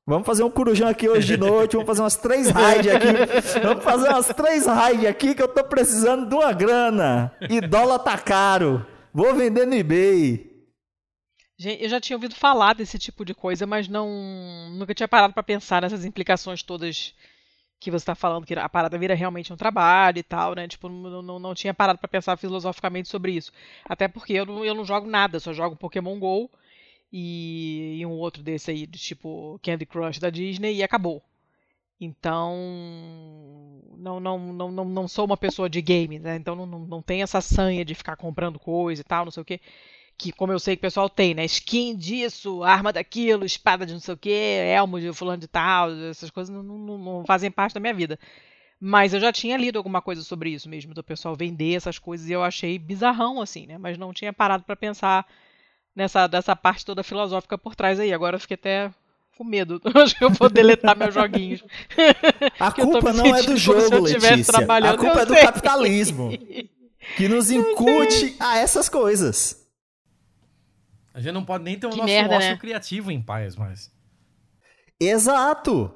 Vamos fazer um corujão aqui hoje de noite, vamos fazer umas três raids aqui. Vamos fazer umas três raids aqui que eu tô precisando de uma grana. E dólar tá caro. Vou vender no eBay. Gente, eu já tinha ouvido falar desse tipo de coisa, mas não nunca tinha parado para pensar nessas implicações todas que você está falando, que a parada vira realmente um trabalho e tal, né? Tipo, não, não, não tinha parado para pensar filosoficamente sobre isso. Até porque eu não, eu não jogo nada, só jogo Pokémon GO e, e um outro desse aí, tipo Candy Crush da Disney, e acabou. Então, não, não, não, não, não sou uma pessoa de game, né? Então não, não, não tem essa sanha de ficar comprando coisa e tal, não sei o quê. Que, como eu sei que o pessoal tem, né? Skin disso, arma daquilo, espada de não sei o quê, elmo de fulano de tal, essas coisas não, não, não fazem parte da minha vida. Mas eu já tinha lido alguma coisa sobre isso mesmo, do pessoal vender essas coisas, e eu achei bizarrão, assim, né? Mas não tinha parado para pensar nessa dessa parte toda filosófica por trás aí. Agora eu fiquei até com medo. Acho que eu vou deletar meus joguinhos. A culpa não é do jogo, Letícia. A culpa é do sei. capitalismo. Que nos incute a essas coisas. A gente não pode nem ter o Que nosso merda, ócio né? criativo em paz, mas. Exato.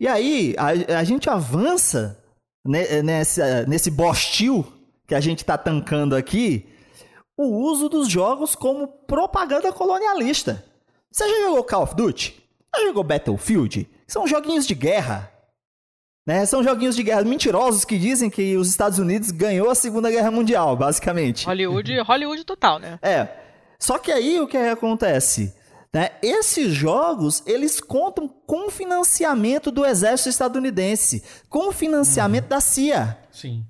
E aí, a, a gente avança ne- nessa, nesse bostil que a gente está tancando aqui, o uso dos jogos como propaganda colonialista. Você já jogou Call of Duty? Já jogou Battlefield? São joguinhos de guerra. Né? São joguinhos de guerra mentirosos que dizem que os Estados Unidos ganhou a Segunda Guerra Mundial, basicamente. Hollywood, Hollywood total, né? É. Só que aí o que acontece? Né? Esses jogos, eles contam com o financiamento do exército estadunidense, com o financiamento da CIA. Sim.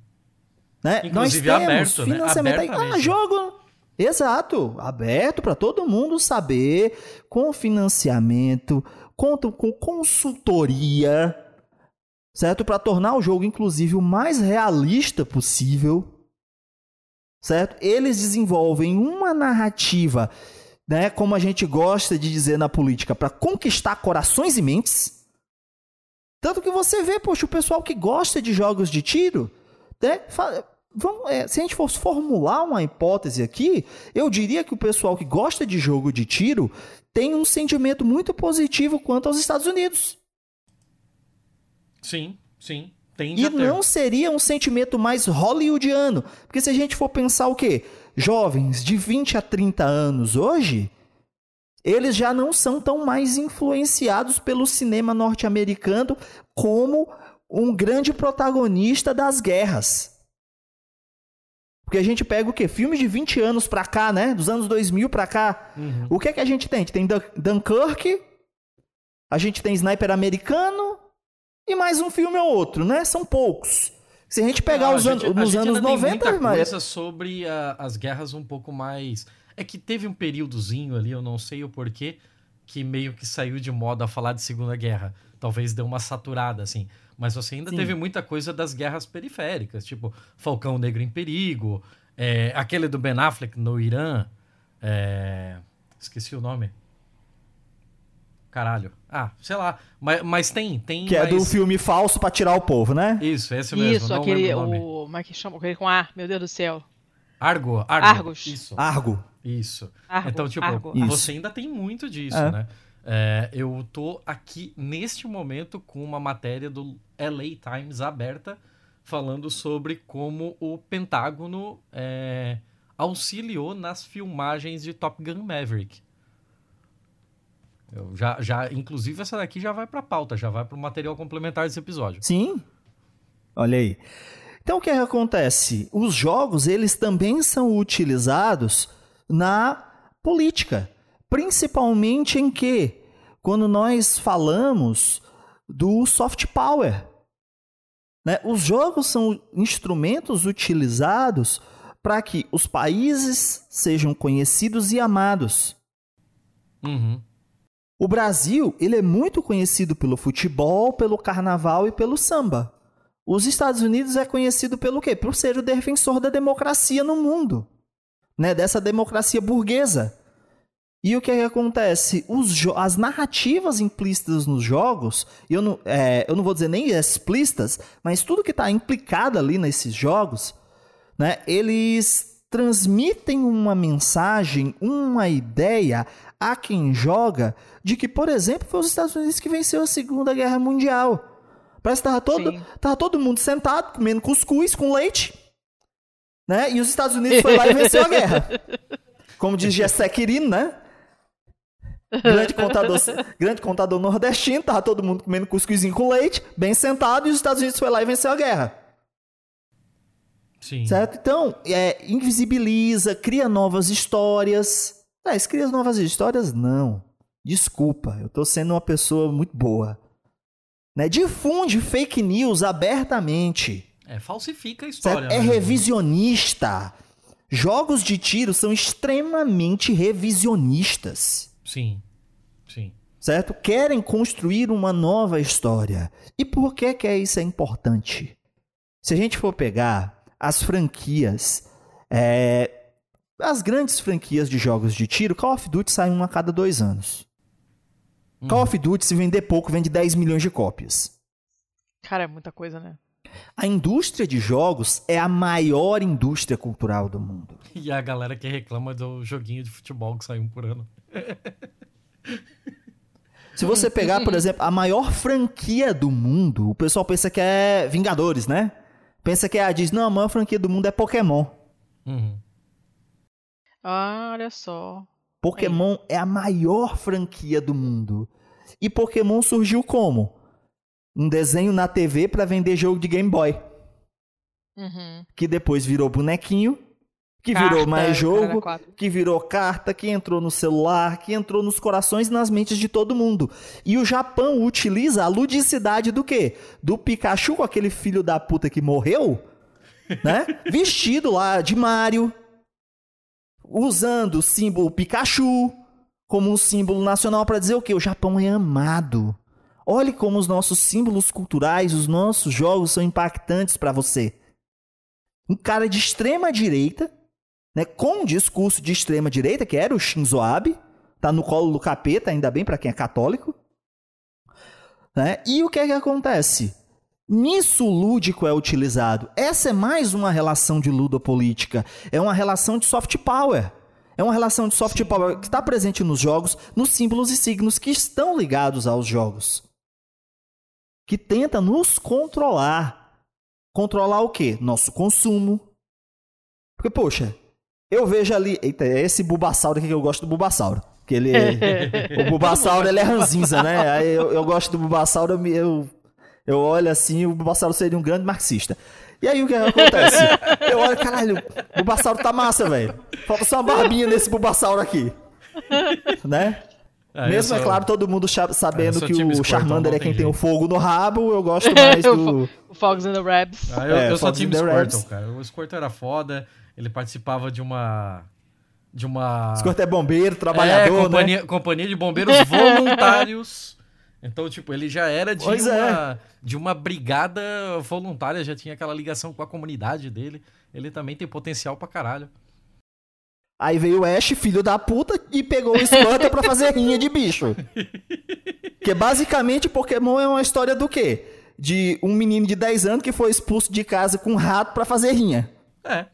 Né? Inclusive Nós temos aberto, né? financiamento aí. Ah, jogo. Exato, aberto para todo mundo saber, com financiamento, contam com consultoria, certo? Para tornar o jogo, inclusive, o mais realista possível, certo? Eles desenvolvem uma narrativa, né, como a gente gosta de dizer na política, para conquistar corações e mentes. Tanto que você vê, poxa, o pessoal que gosta de jogos de tiro, né, vamos, é, se a gente fosse formular uma hipótese aqui, eu diria que o pessoal que gosta de jogo de tiro tem um sentimento muito positivo quanto aos Estados Unidos. Sim, sim. Tende E não seria um sentimento mais hollywoodiano. Porque se a gente for pensar o quê? Jovens de 20 a 30 anos hoje, eles já não são tão mais influenciados pelo cinema norte-americano como um grande protagonista das guerras. Porque a gente pega o quê? Filmes de 20 anos pra cá, né? Dos anos 2000 pra cá. Uhum. O que é que a gente tem? A gente tem Dun- Dunkirk, a gente tem Sniper americano e mais um filme ou outro, né? São poucos. Se a gente pegar a os gente- anos, a nos gente anos ainda tem 90, muita mas- coisa sobre a- as guerras um pouco mais. É que teve um períodozinho ali, eu não sei o porquê, que meio que saiu de moda falar de Segunda Guerra. Talvez deu uma saturada, assim. Mas você ainda Sim. teve muita coisa das guerras periféricas, tipo Falcão Negro em Perigo, é, aquele do Ben Affleck no Irã. é, esqueci o nome. Caralho. Ah, sei lá. Mas, mas tem, tem. Que é do mas- filme falso pra tirar o povo, né? Isso, esse mesmo. Isso, não aquele. o nome. O, como é que chama? Aquele com A, meu Deus do céu. Argo, Argo. Argos. Isso. Argo. Isso. Argo, então, tipo, Argo. Isso. você ainda tem muito disso, É. né? É, eu tô aqui neste momento com uma matéria do LA Times aberta falando sobre como o Pentágono é, auxiliou nas filmagens de Top Gun Maverick. Eu já, já, inclusive essa daqui já vai pra pauta, já vai pro material complementar desse episódio. Sim. Olha aí. Então o que acontece? Os jogos, eles também são utilizados na política, principalmente em que quando nós falamos do soft power. né? Os jogos são instrumentos utilizados para que os países sejam conhecidos e amados. Uhum. O Brasil, ele é muito conhecido pelo futebol, pelo carnaval e pelo samba. Os Estados Unidos é conhecido pelo quê? Por ser o defensor da democracia no mundo, né? Dessa democracia burguesa. E o que, é que acontece? Os as narrativas implícitas nos jogos, eu não, é, eu não vou dizer nem explícitas, mas tudo que está implicado ali nesses jogos, né? Eles transmitem uma mensagem, uma ideia a quem joga de que, por exemplo, foi os Estados Unidos que venceu a Segunda Guerra Mundial. Parece que tava todo, Sim. tava todo mundo sentado, comendo cuscuz com leite, né? E os Estados Unidos foi lá e venceu a guerra. Como diz Gessé Quirino, né? Grande contador, grande contador nordestino, tava todo mundo comendo cuscuzinho com leite, bem sentado, e os Estados Unidos foi lá e venceu a guerra. Sim. Certo? Então, é, invisibiliza, cria novas histórias. Ah, isso cria novas histórias? Não. Desculpa, eu tô sendo uma pessoa muito boa. Né? Difunde fake news abertamente. É, falsifica a história. É né? revisionista. Jogos de tiro são extremamente revisionistas. Sim. Sim. certo? Querem construir uma nova história. E por que que é isso é importante? Se a gente for pegar as franquias, é, as grandes franquias de jogos de tiro, Call of Duty sai uma a cada dois anos. Call of Duty, se vender pouco, vende 10 milhões de cópias. Cara, é muita coisa, né? A indústria de jogos é a maior indústria cultural do mundo. E a galera que reclama do joguinho de futebol que sai um por ano. Se você pegar, por exemplo, a maior franquia do mundo, o pessoal pensa que é Vingadores, né? Pensa que é a Disney. Não, a maior franquia do mundo é Pokémon. Uhum. Ah, olha só. Pokémon é a maior franquia do mundo. E Pokémon surgiu como? Um desenho na TV para vender jogo de Game Boy, Uhum. que depois virou bonequinho, que Carta, virou mais jogo, que virou carta, que entrou no celular, que entrou nos corações e nas mentes de todo mundo. E o Japão utiliza a ludicidade do quê? Do Pikachu com aquele filho da puta que morreu, né? Vestido lá de Mario, usando o símbolo Pikachu como um símbolo nacional para dizer o quê? O Japão é amado. Olhe como os nossos símbolos culturais, os nossos jogos são impactantes para você. Um cara de extrema direita, né, com um discurso de extrema direita, que era o Shinzo Abe, tá no colo do capeta, ainda bem para quem é católico. Né? E o que é que acontece? Nisso o lúdico é utilizado. Essa é mais uma relação de ludopolítica. É uma relação de soft power. É uma relação de soft power que está presente nos jogos, nos símbolos e signos que estão ligados aos jogos. Que tenta nos controlar. Controlar o quê? Nosso consumo. Porque, poxa, eu vejo ali. Eita, é esse Bulbasauro aqui que eu gosto do Bulbasauro. Que ele é- o Bulbasauro ele é ranzinza, né? Aí eu, eu gosto do Bulbasauro, eu, eu, eu olho assim, o Bulbasauro seria um grande marxista. E aí o que acontece? Eu olho, caralho, o Bulbasauro tá massa, velho. Falta só uma barbinha nesse Bulbasauro aqui. Né? Ah, Mesmo, é sou- claro, todo mundo sabendo que o Charmander é quem tem tem o fogo no rabo, eu gosto mais do. O Fogs and the Rabs. Ah, eu, É, eu sou time Squirtle, cara. O Squirtle era foda. Ele participava de uma. De uma. Squirtle é bombeiro, é, trabalhador, né? companhia, companhia de bombeiros voluntários. Então, tipo, ele já era de Pois é. uma, de uma brigada voluntária, já tinha aquela ligação com a comunidade dele. Ele também tem potencial pra caralho. Aí veio o Ash, filho da puta, e pegou o Squirtle pra fazer rinha de bicho. Que basicamente Pokémon é uma história do quê? De um menino de 10 anos que foi expulso de casa com um rato pra fazer rinha. É,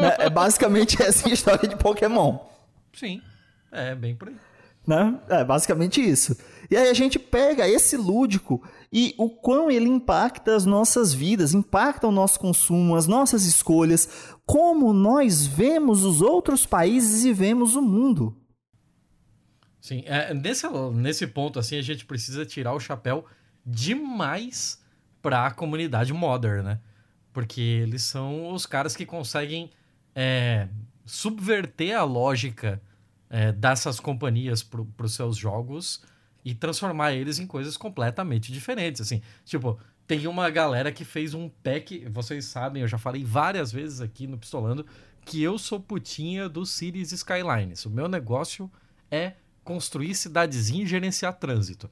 né? É basicamente essa a história de Pokémon. sim. É, bem por aí. né? É basicamente isso. E aí a gente pega esse lúdico e o quão ele impacta as nossas vidas, impacta o nosso consumo, as nossas escolhas, como nós vemos os outros países e vemos o mundo. Sim, é, nesse, nesse ponto, assim, a gente precisa tirar o chapéu demais pra comunidade modern, né? Porque eles são os caras que conseguem é, subverter a lógica é, dessas companhias para os seus jogos e transformar eles em coisas completamente diferentes, assim. Tipo, tem uma galera que fez um pack, vocês sabem, eu já falei várias vezes aqui no Pistolando, que eu sou putinha do Cities Skylines. O meu negócio é construir cidadezinha e gerenciar trânsito.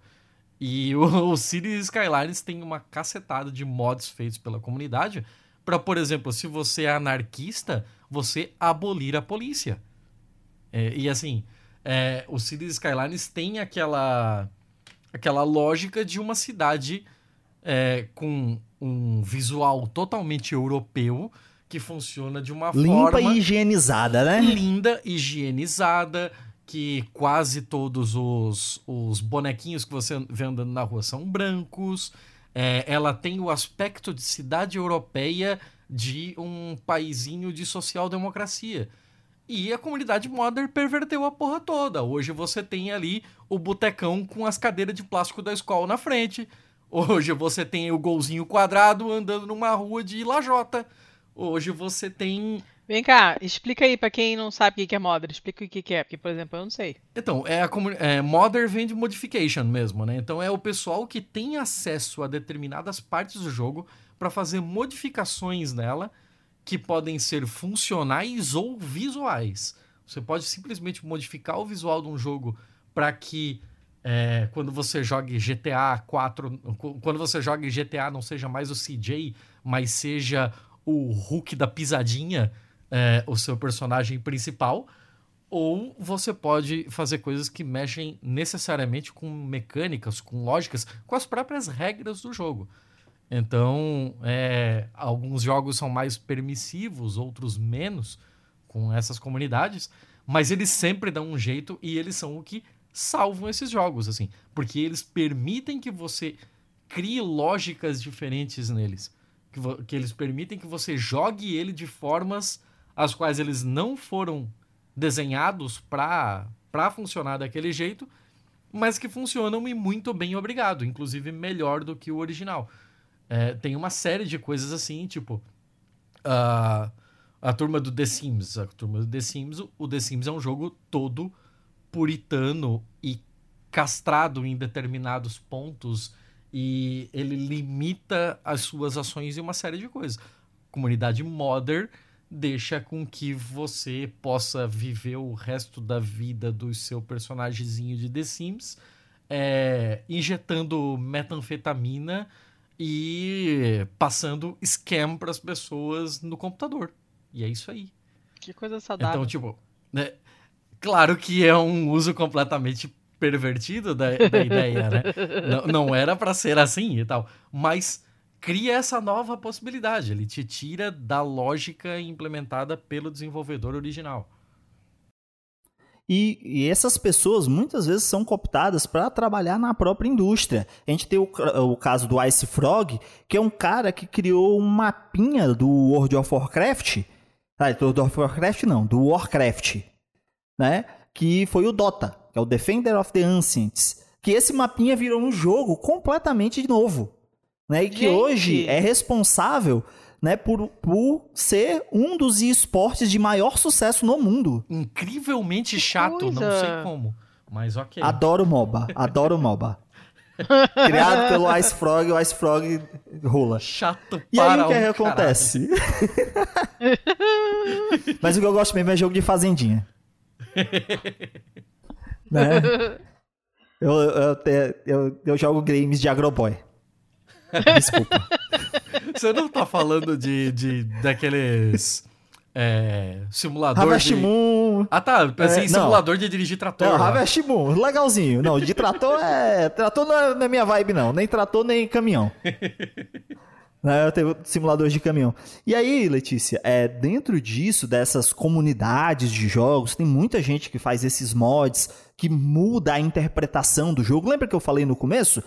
E o, o Cities Skylines tem uma cacetada de mods feitos pela comunidade para, por exemplo, se você é anarquista, você abolir a polícia. É, e assim, é, o Cities Skylines tem aquela, aquela lógica de uma cidade é, com um visual totalmente europeu que funciona de uma Limpa forma e higienizada, né? linda, higienizada, que quase todos os, os bonequinhos que você vê andando na rua são brancos. É, ela tem o aspecto de cidade europeia de um paizinho de social-democracia. E a comunidade modern perverteu a porra toda. Hoje você tem ali o botecão com as cadeiras de plástico da escola na frente. Hoje você tem o golzinho quadrado andando numa rua de lajota. Hoje você tem Vem cá, explica aí pra quem não sabe o que é modder. Explica o que é, porque, por exemplo, eu não sei. Então, é a é, modder vem de modification mesmo, né? Então é o pessoal que tem acesso a determinadas partes do jogo para fazer modificações nela que podem ser funcionais ou visuais. Você pode simplesmente modificar o visual de um jogo para que é, quando você jogue GTA 4, qu- quando você jogue GTA não seja mais o CJ, mas seja o Hulk da pisadinha, é, o seu personagem principal. Ou você pode fazer coisas que mexem necessariamente com mecânicas, com lógicas, com as próprias regras do jogo. Então, é, alguns jogos são mais permissivos, outros menos, com essas comunidades, mas eles sempre dão um jeito e eles são o que salvam esses jogos, assim, porque eles permitem que você crie lógicas diferentes neles, que, que eles permitem que você jogue ele de formas as quais eles não foram desenhados para funcionar daquele jeito, mas que funcionam e muito bem, obrigado, inclusive melhor do que o original. É, tem uma série de coisas assim, tipo a a turma do The Sims, a turma do The Sims, o The Sims é um jogo todo puritano e castrado em determinados pontos e ele limita as suas ações em uma série de coisas. Comunidade modern deixa com que você possa viver o resto da vida do seu personagemzinho de The Sims é, injetando metanfetamina e passando scam para as pessoas no computador. E é isso aí. Que coisa saudável. Então, tipo, né, claro que é um uso completamente pervertido da, da ideia, né? Não, não era pra ser assim e tal. Mas cria essa nova possibilidade. Ele te tira da lógica implementada pelo desenvolvedor original. E, e essas pessoas muitas vezes são cooptadas para trabalhar na própria indústria. A gente tem o, o caso do Ice Frog, que é um cara que criou um mapinha do World of Warcraft. Ah, do of Warcraft não, do Warcraft. Né? Que foi o Dota, que é o Defender of the Ancients. Que esse mapinha virou um jogo completamente novo. Né? E que Gente! hoje é responsável né, por, por ser um dos esportes de maior sucesso no mundo. Incrivelmente chato, não coisa. sei como. Mas ok. Adoro MOBA, adoro MOBA. Criado pelo Ice Frog, o Ice Frog rola. Chato E aí para o que, é que um acontece? Mas o que eu gosto mesmo é jogo de fazendinha. né? eu, eu, eu, eu jogo games de Agroboy. Desculpa. Você não tá falando de, de daqueles É, simulador Harvest de... Moon. Ah, tá. eu Pensei É, simulador de dirigir trator. Lá. Harvest Moon, legalzinho. Não, de trator é. Trator não é, não é minha vibe, não. Nem trator, nem caminhão. Né, Eu tenho simuladores de caminhão. E aí, Letícia, é, dentro disso, dessas comunidades de jogos, tem muita gente que faz esses mods que muda a interpretação do jogo. Lembra que eu falei no começo?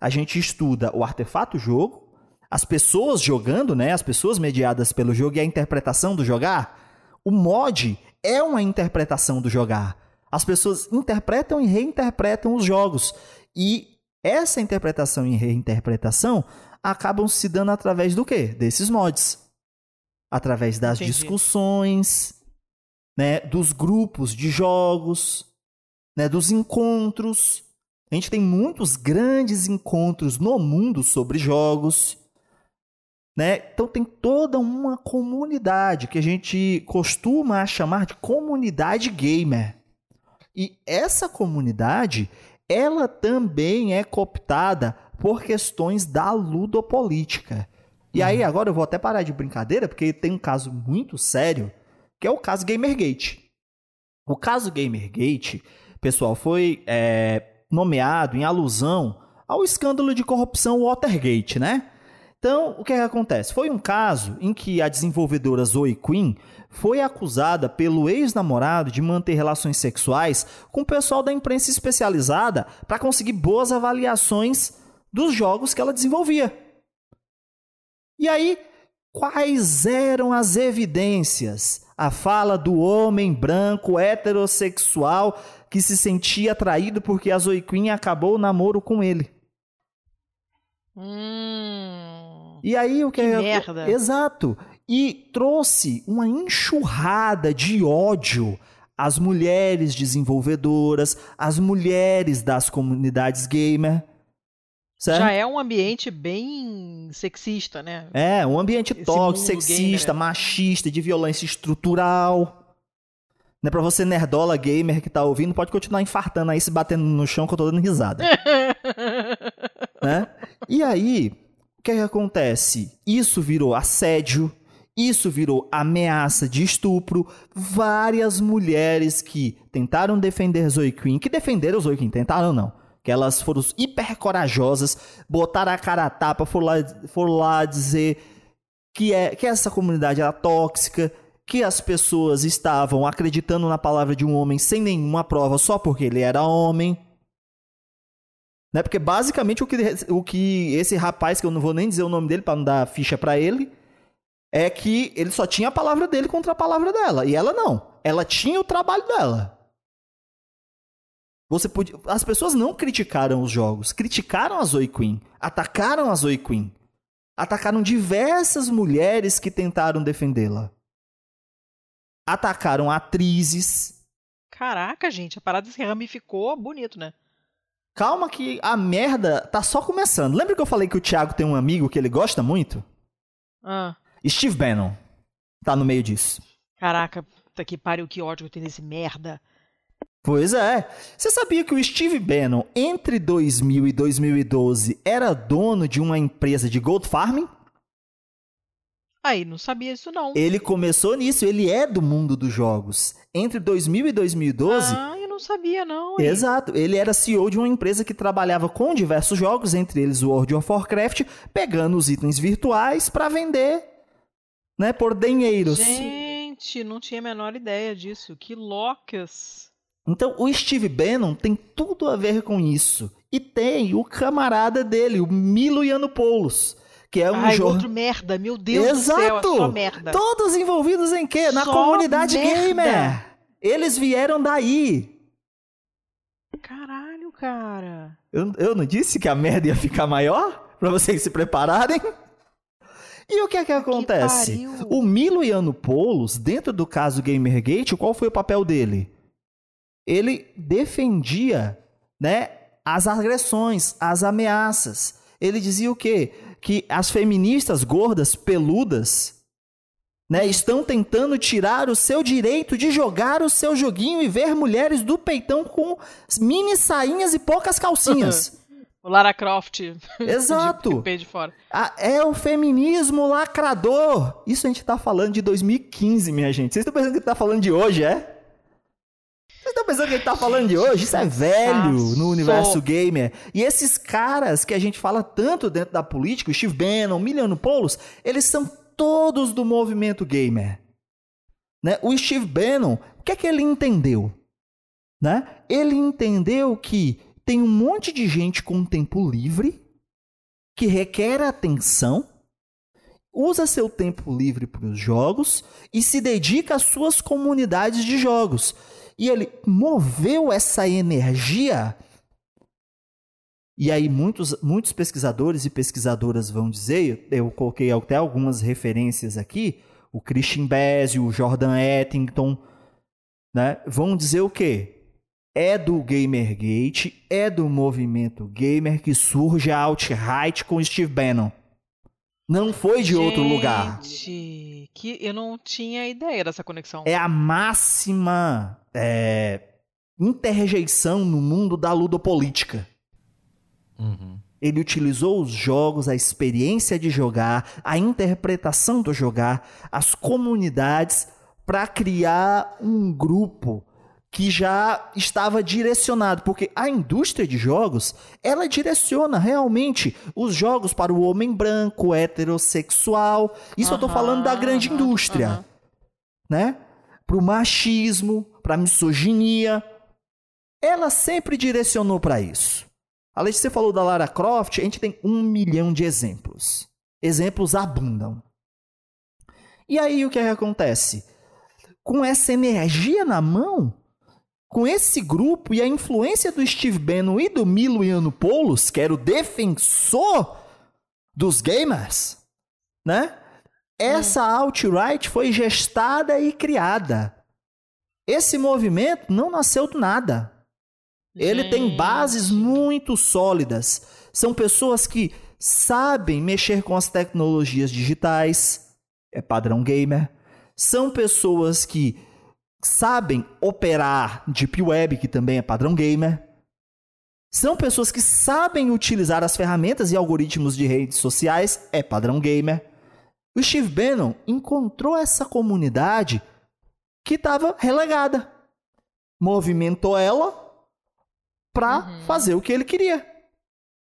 A gente estuda o artefato jogo, as pessoas jogando, né? As pessoas mediadas pelo jogo e a interpretação do jogar. O mod é uma interpretação do jogar. As pessoas interpretam e reinterpretam os jogos. E essa interpretação e reinterpretação acabam se dando através do quê? Desses mods. Através das Entendi. discussões, né, dos grupos de jogos, né, dos encontros. A gente tem muitos grandes encontros no mundo sobre jogos. Né? Então tem toda uma comunidade que a gente costuma chamar de comunidade gamer. E essa comunidade, ela também é cooptada por questões da ludopolítica. E aí agora eu vou até parar de brincadeira, porque tem um caso muito sério, que é o caso Gamergate. O caso Gamergate, pessoal, foi é, nomeado em alusão ao escândalo de corrupção Watergate, né? Então, o que, é que acontece? Foi um caso em que a desenvolvedora Zoe Quinn foi acusada pelo ex-namorado de manter relações sexuais com o pessoal da imprensa especializada para conseguir boas avaliações dos jogos que ela desenvolvia. E aí, quais eram as evidências? A fala do homem branco heterossexual que se sentia atraído porque a Zoe Quinn acabou o namoro com ele. Hum. E aí o que, Que é- merda. Exato. E trouxe uma enxurrada de ódio às mulheres desenvolvedoras, às mulheres das comunidades gamer. Certo? Já é um ambiente bem sexista, né? É, um ambiente tóxico, sexista, gamer, machista, de violência estrutural. Né, pra você nerdola gamer que tá ouvindo, pode continuar infartando aí, se batendo no chão que eu tô dando risada. né? E aí, o que, é que acontece? Isso virou assédio, isso virou ameaça de estupro. Várias mulheres que tentaram defender Zoe Quinn, que defenderam Zoe Quinn, tentaram não. Que elas foram hiper corajosas, botaram a cara a tapa, foram lá, foram lá dizer que, é, que essa comunidade era tóxica, que as pessoas estavam acreditando na palavra de um homem sem nenhuma prova só porque ele era homem. Né? Porque basicamente o que, o que esse rapaz, que eu não vou nem dizer o nome dele para não dar ficha para ele, é que ele só tinha a palavra dele contra a palavra dela. E ela não. Ela tinha o trabalho dela. Você podia... As pessoas não criticaram os jogos, criticaram a Zoe Quinn, atacaram a Zoe Quinn, atacaram diversas mulheres que tentaram defendê-la, atacaram atrizes. Caraca, gente, a parada se ramificou bonito, né? Calma que a merda tá só começando. Lembra que eu falei que o Thiago tem um amigo que ele gosta muito? Ah, Steve Bannon tá no meio disso. caraca, puta que pariu, que ódio que tenho desse merda. Pois é. Você sabia que o Steve Bannon, entre 2000 e 2012, era dono de uma empresa de gold farming? Aí, não sabia isso não. Ele começou nisso, ele é do mundo dos jogos. Entre 2000 e 2012, Ah, eu não sabia não. hein? Exato, ele era CEO de uma empresa que trabalhava com diversos jogos, entre eles o World of Warcraft, pegando os itens virtuais para vender, né, por dinheiros. Gente, não tinha a menor ideia disso. Que loucas. Então, o Steve Bannon tem tudo a ver com isso. E tem o camarada dele, o Milo Yiannopoulos, que é um Ai, jornal... outro merda. Meu Deus do céu, é Exato! só merda. Todos envolvidos em quê? Na Só comunidade merda. gamer. Eles vieram daí. Caralho, cara. Eu, eu não disse que a merda ia ficar maior? Pra vocês se prepararem? E o que é que acontece? pariu. o Milo Yiannopoulos, dentro do caso Gamergate, qual foi o papel dele? Ele defendia, né, as agressões, as ameaças. Ele dizia o quê? Que as feministas gordas, peludas, né, estão tentando tirar o seu direito de jogar o seu joguinho e ver mulheres do peitão com mini sainhas e poucas calcinhas. O Lara Croft. Exato. de, de fora. Ah, é o feminismo lacrador. Isso a gente tá falando de 2015, minha gente. Vocês estão pensando que tá falando de hoje, é? Vocês estão pensando que ele tá falando de hoje? Isso é velho no universo gamer. E esses caras que a gente fala tanto dentro da política, o Steve Bannon, Miliano Polos, eles são todos do movimento gamer. Né? O Steve Bannon, o que é que ele entendeu? Né? Ele entendeu que tem um monte de gente com tempo livre que requer atenção, usa seu tempo livre para os jogos e se dedica às suas comunidades de jogos. E ele moveu essa energia. E aí muitos, muitos pesquisadores e pesquisadoras vão dizer, eu coloquei até algumas referências aqui, o Christian Bezio, o Jordan Ettington, né, vão dizer o quê? é do Gamergate, é do movimento gamer que surge a alt-right com Steve Bannon. Não foi de Gente, outro lugar. que eu não tinha ideia dessa conexão. É a máxima é, interrejeição no mundo da ludopolítica. Uhum. Ele utilizou os jogos, a experiência de jogar, a interpretação do jogar, as comunidades para criar um grupo que já estava direcionado, porque a indústria de jogos, ela direciona realmente os jogos para o homem branco, heterossexual. Isso eu estou falando da grande indústria, né? Para o machismo, para a misoginia. Ela sempre direcionou para isso. Além de você falou da Lara Croft, a gente tem um milhão de exemplos. Exemplos abundam. E aí o que, é que acontece? Com essa energia na mão, com esse grupo e a influência do Steve Bannon e do Milo Yiannopoulos, que era o defensor dos gamers, né? Essa alt-right foi gestada e criada. Esse movimento não nasceu do nada. Ele tem bases muito sólidas. São pessoas que sabem mexer com as tecnologias digitais, é padrão gamer. São pessoas que sabem operar Deep Web, que também é padrão gamer. São pessoas que sabem utilizar as ferramentas e algoritmos de redes sociais, é padrão gamer. O Steve Bannon encontrou essa comunidade que estava relegada. Movimentou ela para uhum. fazer o que ele queria.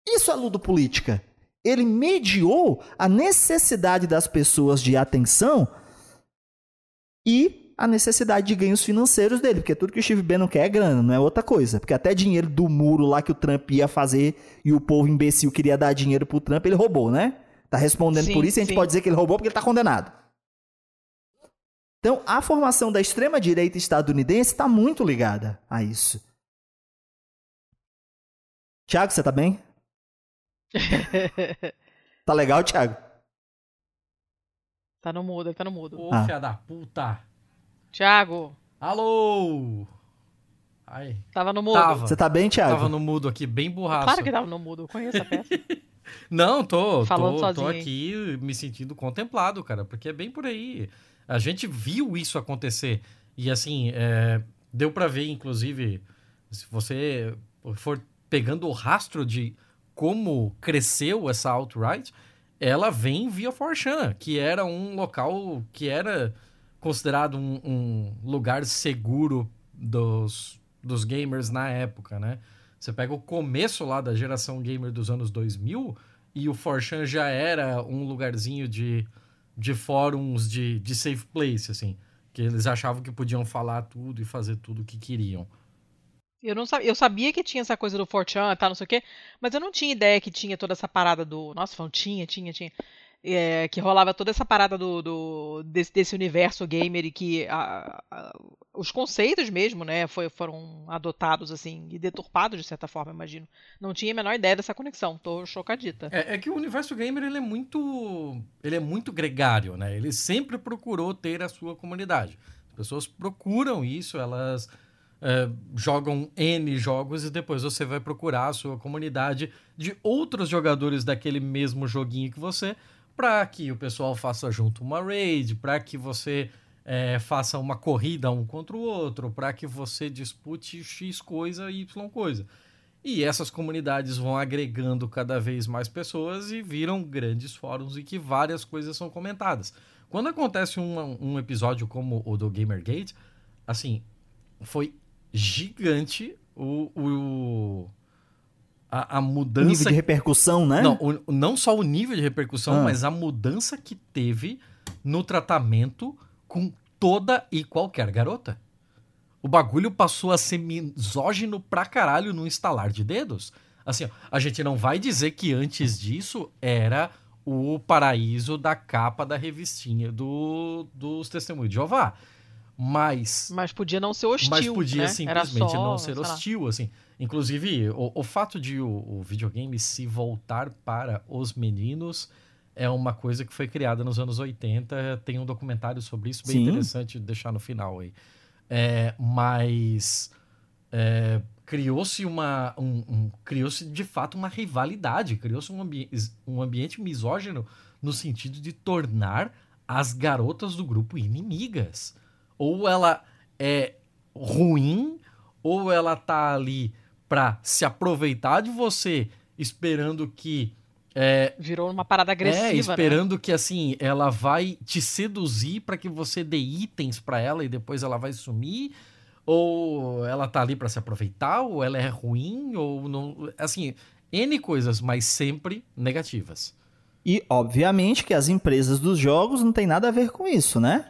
Isso é ludopolítica. Ele mediou a necessidade das pessoas de atenção e a necessidade de ganhos financeiros dele, porque tudo que o Steve Bannon quer é grana, não é outra coisa. Porque até dinheiro do muro lá que o Trump ia fazer e o povo imbecil queria dar dinheiro pro Trump, ele roubou, né? Tá respondendo sim, por isso e a gente pode dizer que ele roubou porque ele tá condenado. Então, a formação da extrema-direita estadunidense está muito ligada a isso. Tiago, você tá bem? tá legal, Tiago? Tá no mudo, ele tá no mudo. Ô, ah. filha da puta. Tiago. Alô! Ai. Tava no mudo. Tava. Você tá bem, Thiago? Tava no mudo aqui, bem burraço. Claro que tava no mudo, eu conheço a peça. Não, tô, Falando tô, tô aqui me sentindo contemplado, cara, porque é bem por aí. A gente viu isso acontecer. E assim, é, deu para ver, inclusive, se você for pegando o rastro de como cresceu essa alt-right, ela vem via Forchan, que era um local que era considerado um, um lugar seguro dos, dos gamers na época, né? Você pega o começo lá da geração gamer dos anos 2000 e o Forchan já era um lugarzinho de, de fóruns de, de safe place, assim. Que eles achavam que podiam falar tudo e fazer tudo o que queriam. Eu não sabia, eu sabia que tinha essa coisa do Fortran, tá, não sei o quê, mas eu não tinha ideia que tinha toda essa parada do. Nossa, falando, tinha, tinha, tinha é, que rolava toda essa parada do, do desse, desse, universo gamer e que a, a, os conceitos mesmo, né, foi, foram adotados assim e deturpados de certa forma, imagino. Não tinha a menor ideia dessa conexão. Tô chocadita. É, é, que o universo gamer ele é muito, ele é muito gregário, né? Ele sempre procurou ter a sua comunidade. As pessoas procuram isso, elas é, jogam N jogos e depois você vai procurar a sua comunidade de outros jogadores daquele mesmo joguinho que você para que o pessoal faça junto uma raid, para que você é, faça uma corrida um contra o outro, para que você dispute X coisa e Y coisa. E essas comunidades vão agregando cada vez mais pessoas e viram grandes fóruns em que várias coisas são comentadas. Quando acontece um, um episódio como o do Gamergate, assim, foi gigante o, o a, a mudança. O nível de repercussão, né? Não, o- não só o nível de repercussão, Ah. mas a mudança que teve no tratamento com toda e qualquer garota. O bagulho passou a ser misógino pra caralho no instalar de dedos. Assim, ó, a gente não vai dizer que antes disso era o paraíso da capa da revistinha do, dos Testemunhos de Jeová. Mas Mas podia não ser hostil. mas podia né? simplesmente só, não ser hostil, assim. Inclusive, o, o fato de o, o videogame se voltar para os meninos é uma coisa que foi criada nos anos 80. Tem um documentário sobre isso, bem Sim. interessante de deixar no final aí. É, mas é, criou-se uma. Um, um- criou-se de fato uma rivalidade, criou-se um, ambi um ambiente misógino no sentido de tornar as garotas do grupo inimigas. Ou ela é ruim, ou ela tá ali pra se aproveitar de você, esperando que. É, Virou uma parada agressiva, é, né? esperando que assim, ela vai te seduzir pra que você dê itens pra ela e depois ela vai sumir, ou ela tá ali pra se aproveitar, ou ela é ruim, ou não, assim, N coisas, mas sempre negativas. E, obviamente, que as empresas dos jogos não tem nada a ver com isso, né?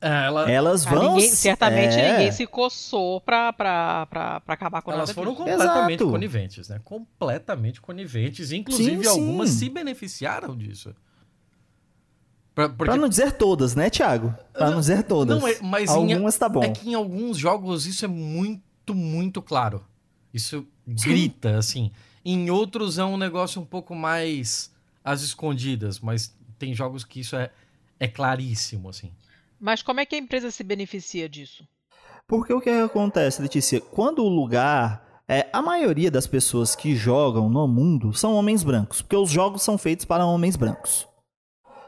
É, Ela, Elas Ah, vão. ninguém- certamente é, ninguém se coçou pra, pra, pra, pra acabar com elas foram disso. completamente Exato. coniventes, né? Completamente coniventes, inclusive Sim, sim. algumas se beneficiaram disso. Pra, porque Pra não dizer todas, né, Thiago? Pra não dizer todas. Não, é- mas em- Algumas tá bom. É que em alguns jogos isso é muito, muito claro. Isso grita, assim. Em outros é um negócio um pouco mais às escondidas, mas tem jogos que isso é, é claríssimo, assim. Mas como é que a empresa se beneficia disso? Porque o que acontece, Letícia? Quando o lugar. É, a maioria das pessoas que jogam no mundo são homens brancos, porque os jogos são feitos para homens brancos.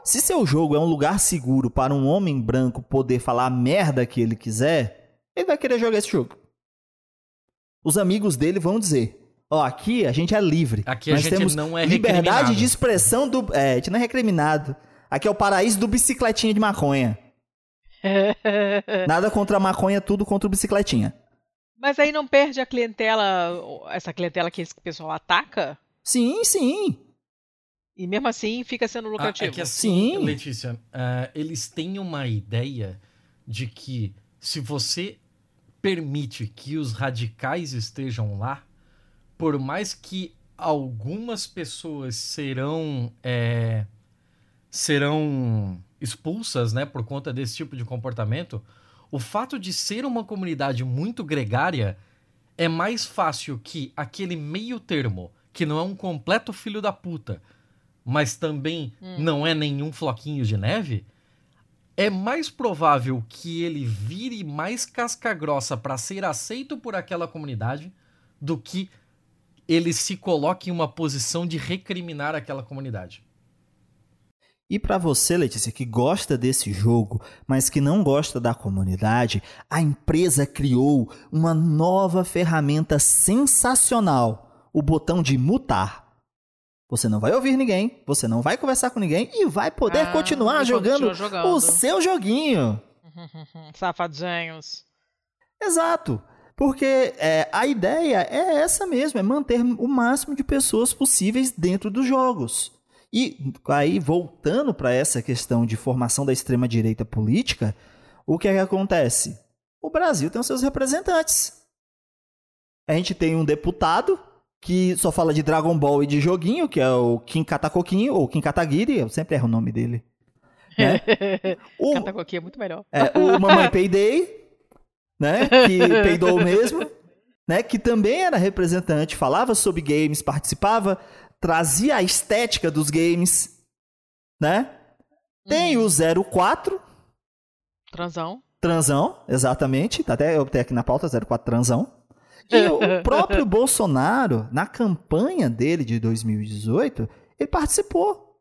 Se seu jogo é um lugar seguro para um homem branco poder falar a merda que ele quiser, ele vai querer jogar esse jogo. Os amigos dele vão dizer: Ó, aqui a gente é livre. Aqui a Nós gente temos não é liberdade recriminado." de expressão do. É, a gente não é recriminado. Aqui é o paraíso do bicicletinha de maconha. Nada contra a maconha, tudo contra o bicicletinha. Mas aí não perde a clientela, essa clientela que esse pessoal ataca? Sim, sim. E mesmo assim fica sendo Ah, lucrativo. é que assim, Sim. Letícia, ah, eles têm uma ideia de que se você permite que os radicais estejam lá, por mais que algumas pessoas serão é, serão expulsas, né, por conta desse tipo de comportamento, o fato de ser uma comunidade muito gregária é mais fácil que aquele meio termo, que não é um completo filho da puta, mas também não é nenhum floquinho de neve, é mais provável que ele vire mais casca grossa para ser aceito por aquela comunidade do que ele se coloque em uma posição de recriminar aquela comunidade. E pra você, Letícia, que gosta desse jogo, mas que não gosta da comunidade, a empresa criou uma nova ferramenta sensacional: o botão de mutar. Você não vai ouvir ninguém, você não vai conversar com ninguém e vai poder Ah, continuar jogando, jogando. o seu joguinho. Safadinhos. Exato. Porque é, a ideia é essa mesmo, é manter o máximo de pessoas possíveis dentro dos jogos. E aí, voltando para essa questão de formação da extrema-direita política, o que é que acontece? O Brasil tem os seus representantes. A gente tem um deputado que só fala de Dragon Ball e de joguinho, que é o Kim Katakoquinho, ou Kim Kataguiri, eu sempre erro o nome dele. Né? O- é muito melhor. é, o Mamãe Peidei, né? Que peidou mesmo, né? Que também era representante, falava sobre games, participava, trazia a estética dos games, né? Tem o 04, Transão. Transão, exatamente. Tá Até eu tenho aqui na pauta 04 Transão. E o próprio Bolsonaro, na campanha dele de 2018, ele participou.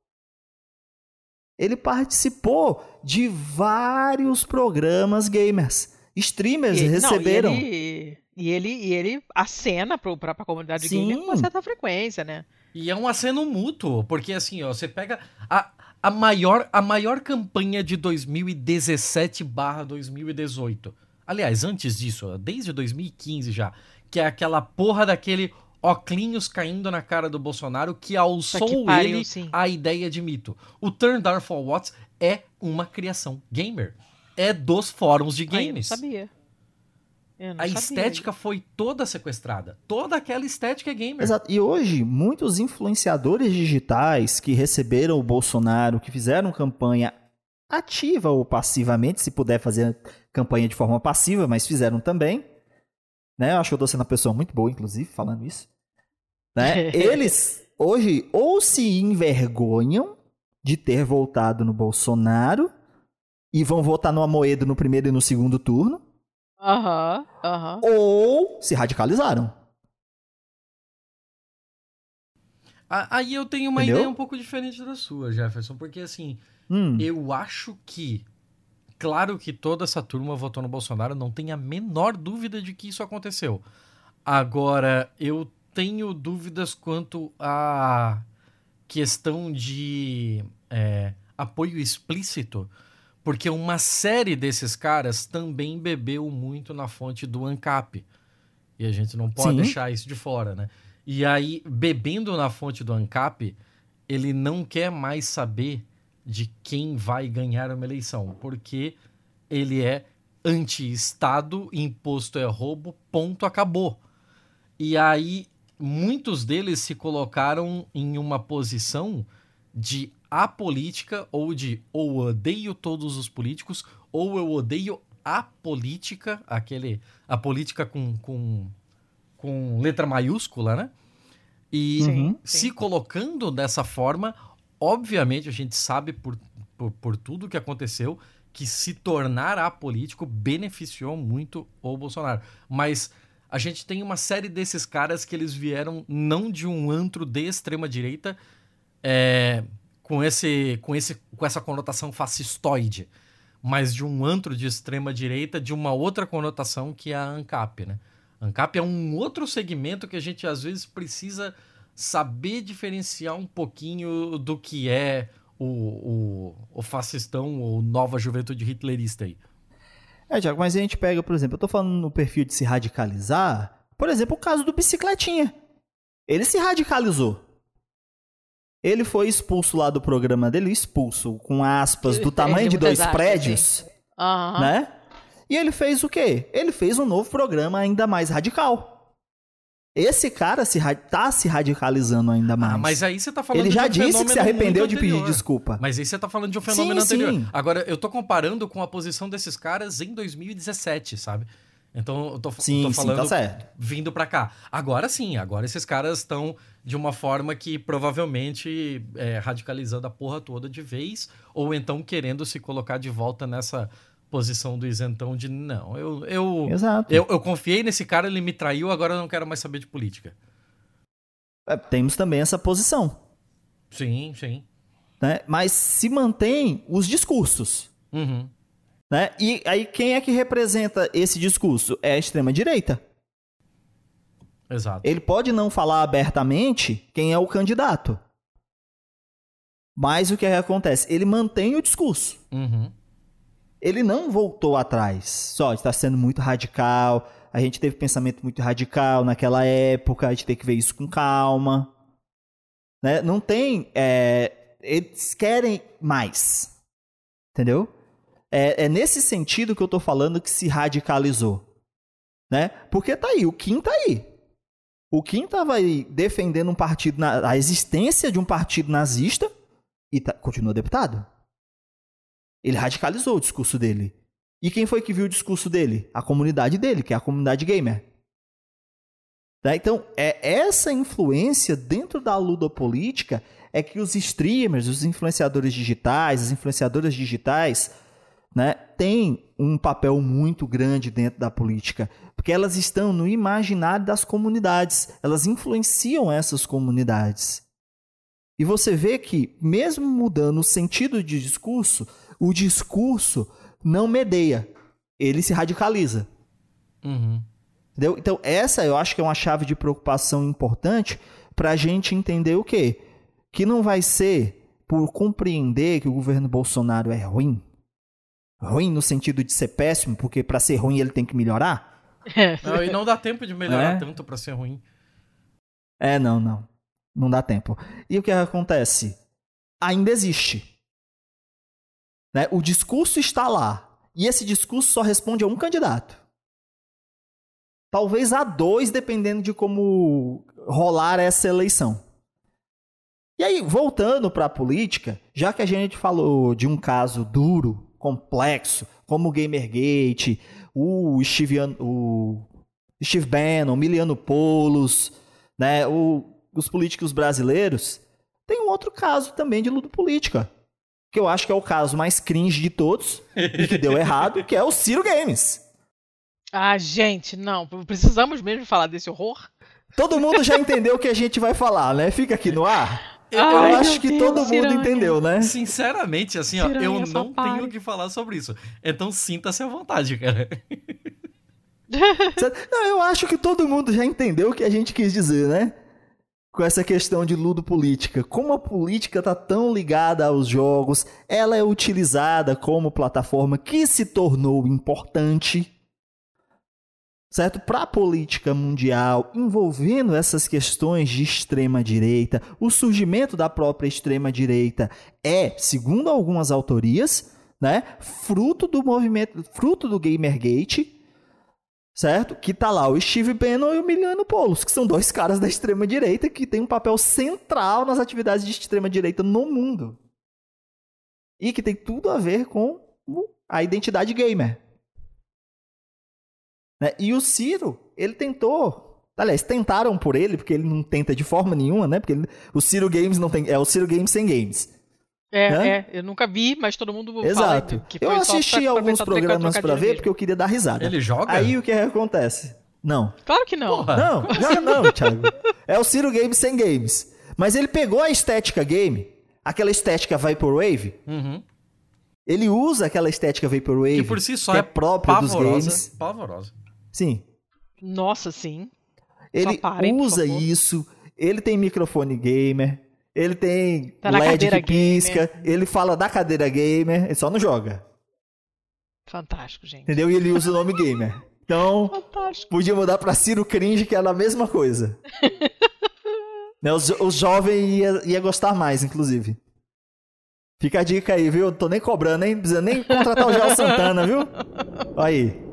Ele participou de vários programas gamers. Streamers E- não, e receberam. ele, E ele, e ele acena pra, pra comunidade Sim. gamer com uma certa frequência, né? E é um aceno mútuo, porque assim, ó, você pega a, a, maior, a maior campanha de 2017 barra 2018. Aliás, antes disso, desde 2015 já, que é aquela porra daquele oclinhos caindo na cara do Bolsonaro que alçou que pariu, ele sim. a ideia de mito. O Turn Down for What é uma criação gamer. É dos fóruns de Aí eu não games. sabia. A estética foi toda sequestrada. Toda aquela estética é gamer. Exato. E hoje, muitos influenciadores digitais que receberam o Bolsonaro, que fizeram campanha ativa ou passivamente, se puder fazer campanha de forma passiva, mas fizeram também. Né? Eu acho que eu tô sendo uma pessoa muito boa, inclusive, falando isso. Né? Eles hoje ou se envergonham de ter voltado no Bolsonaro e vão votar no Amoedo no primeiro e no segundo turno, Aham, aham. ou se radicalizaram. Aí eu tenho uma Entendeu? ideia um pouco diferente da sua, Jefferson, porque assim, Hum. eu acho que. Claro que toda essa turma votou no Bolsonaro, não tem a menor dúvida de que isso aconteceu. Agora, eu tenho dúvidas quanto à questão de é, apoio explícito, porque uma série desses caras também bebeu muito na fonte do ANCAP. E a gente não pode Sim. deixar isso de fora, né? E aí, bebendo na fonte do ANCAP, ele não quer mais saber de quem vai ganhar uma eleição, porque ele é anti-Estado, imposto é roubo, ponto, acabou. E aí, muitos deles se colocaram em uma posição de apolítica ou de ou odeio todos os políticos ou eu odeio a política, aquele a política com, com, com letra maiúscula, né? E Sim, se colocando dessa forma, obviamente a gente sabe por, por, por tudo que aconteceu que se tornar apolítico beneficiou muito o Bolsonaro. Mas a gente tem uma série desses caras que eles vieram não de um antro de extrema direita é, com, esse, com, esse, com essa conotação fascistoide, mas de um antro de extrema direita de uma outra conotação que é a ANCAP, né? ANCAP é um outro segmento que a gente às vezes precisa saber diferenciar um pouquinho do que é o, o, o fascistão ou nova juventude hitlerista aí. É, Tiago, mas a gente pega, por exemplo, eu tô falando no perfil de se radicalizar, por exemplo, o caso do Bicicletinha. Ele se radicalizou. Ele foi expulso lá do programa dele, expulso, com aspas, do tamanho de dois prédios, Aham. né? E ele fez o quê? Ele fez um novo programa ainda mais radical. Esse cara se, tá se radicalizando ainda mais. Ah, mas aí você tá falando ele já de um disse que se arrependeu de pedir desculpa. Mas aí você tá falando de um fenômeno Sim, anterior. sim. Agora, eu tô comparando com a posição desses caras em 2017, sabe? Então, eu tô, Sim, tô sim, falando tá certo. vindo pra cá. Agora sim, agora esses caras estão de uma forma que provavelmente é, radicalizando a porra toda de vez, ou então querendo se colocar de volta nessa posição do isentão de não, eu, eu, Exato. eu, eu confiei nesse cara, ele me traiu, agora eu não quero mais saber de política. É, Temos também essa posição. Sim, sim. Né? Mas se mantém os discursos. Uhum. Né? E aí quem é que representa esse discurso? É a extrema-direita. Exato. Ele pode não falar abertamente quem é o candidato. Mas o que acontece? Ele mantém o discurso. Uhum. Ele não voltou atrás. Só está sendo muito radical. A gente teve pensamento muito radical naquela época. A gente tem que ver isso com calma. Né? Não tem. é, eles querem mais. Entendeu? É, é nesse sentido que eu tô falando que se radicalizou. Né? Porque tá aí, o Kim tá aí. O Kim tava aí defendendo um partido, na- a existência de um partido nazista e tá- continua deputado. Ele radicalizou o discurso dele. E quem foi que viu o discurso dele? A comunidade dele, que é a comunidade gamer. Tá? Então, é essa influência dentro da ludopolítica é que os streamers, os influenciadores digitais, as influenciadoras digitais, né, têm um papel muito grande dentro da política, porque elas estão no imaginário das comunidades, elas influenciam essas comunidades. E você vê que, mesmo mudando o sentido de discurso, o discurso não medeia, ele se radicaliza. Uhum. Entendeu? Então, essa eu acho que é uma chave de preocupação importante para a gente entender o quê? Que não vai ser por compreender que o governo Bolsonaro é ruim. Ruim no sentido de ser péssimo, porque para ser ruim ele tem que melhorar. Não, e não dá tempo de melhorar É? tanto pra ser ruim. É, não, não. Não dá tempo. E o que acontece? Ainda existe. Né? O discurso está lá. E esse discurso só responde a um candidato. Talvez a dois, dependendo de como rolar essa eleição. E aí, voltando para a política, já que a gente falou de um caso duro, complexo, como o Gamergate, o Steve, o Steve Bannon, Miliano Polos, né, o- os políticos brasileiros, tem um outro caso também de luta política, que eu acho que é o caso mais cringe de todos e que deu errado, que é o Ciro Games. Ah, gente, não. Precisamos mesmo falar desse horror? Todo mundo já entendeu o que a gente vai falar, né? Fica aqui no ar. Eu, Ai, acho meu que Deus, todo mundo Ciranha. entendeu, né? Sinceramente, assim, ó, eu não pare. tenho o que falar sobre isso. Então sinta-se à vontade, cara. Não, eu acho que todo mundo já entendeu o que a gente quis dizer, né? Com essa questão de ludopolítica. Como a política tá tão ligada aos jogos, ela é utilizada como plataforma que se tornou importante, certo? Para a política mundial, envolvendo essas questões de extrema direita, o surgimento da própria extrema direita é, segundo algumas autorias, né, fruto do movimento, fruto do Gamergate, certo? Que tá lá o Steve Bannon e o Miliano Polos, que são dois caras da extrema direita que têm um papel central nas atividades de extrema direita no mundo. E que tem tudo a ver com a identidade gamer. Né? E o Ciro, ele tentou. Aliás, tentaram por ele, porque ele não tenta de forma nenhuma, né? Porque ele- o Ciro Games não tem. É o Ciro Games sem games. É, Né? é. Eu nunca vi, mas todo mundo Exato. fala que Eu assisti pra- pra alguns trocar- programas pra ver, porque eu queria dar risada. Ele joga? Aí o que acontece? Não. Claro que não. Porra. Não, não, não, Thiago. É o Ciro Games sem games. Mas ele pegou a estética game, aquela estética Vaporwave, Uhum. ele usa aquela estética Vaporwave, Que por si só que é, é própria dos pavorosa. games. Pavorosa. Sim. Nossa, sim. Ele parem, usa isso, ele tem microfone gamer, ele tem Tá LED que pisca, ele fala da cadeira gamer, ele só não joga. Fantástico, gente. Entendeu? E ele usa o nome gamer. Então, Fantástico. podia mudar pra Ciro Cringe, que era a mesma coisa. né, os, os jovens ia, ia gostar mais, inclusive. Fica a dica aí, viu? Tô nem cobrando, hein? Não precisa nem contratar o Gel Santana, viu? Aí.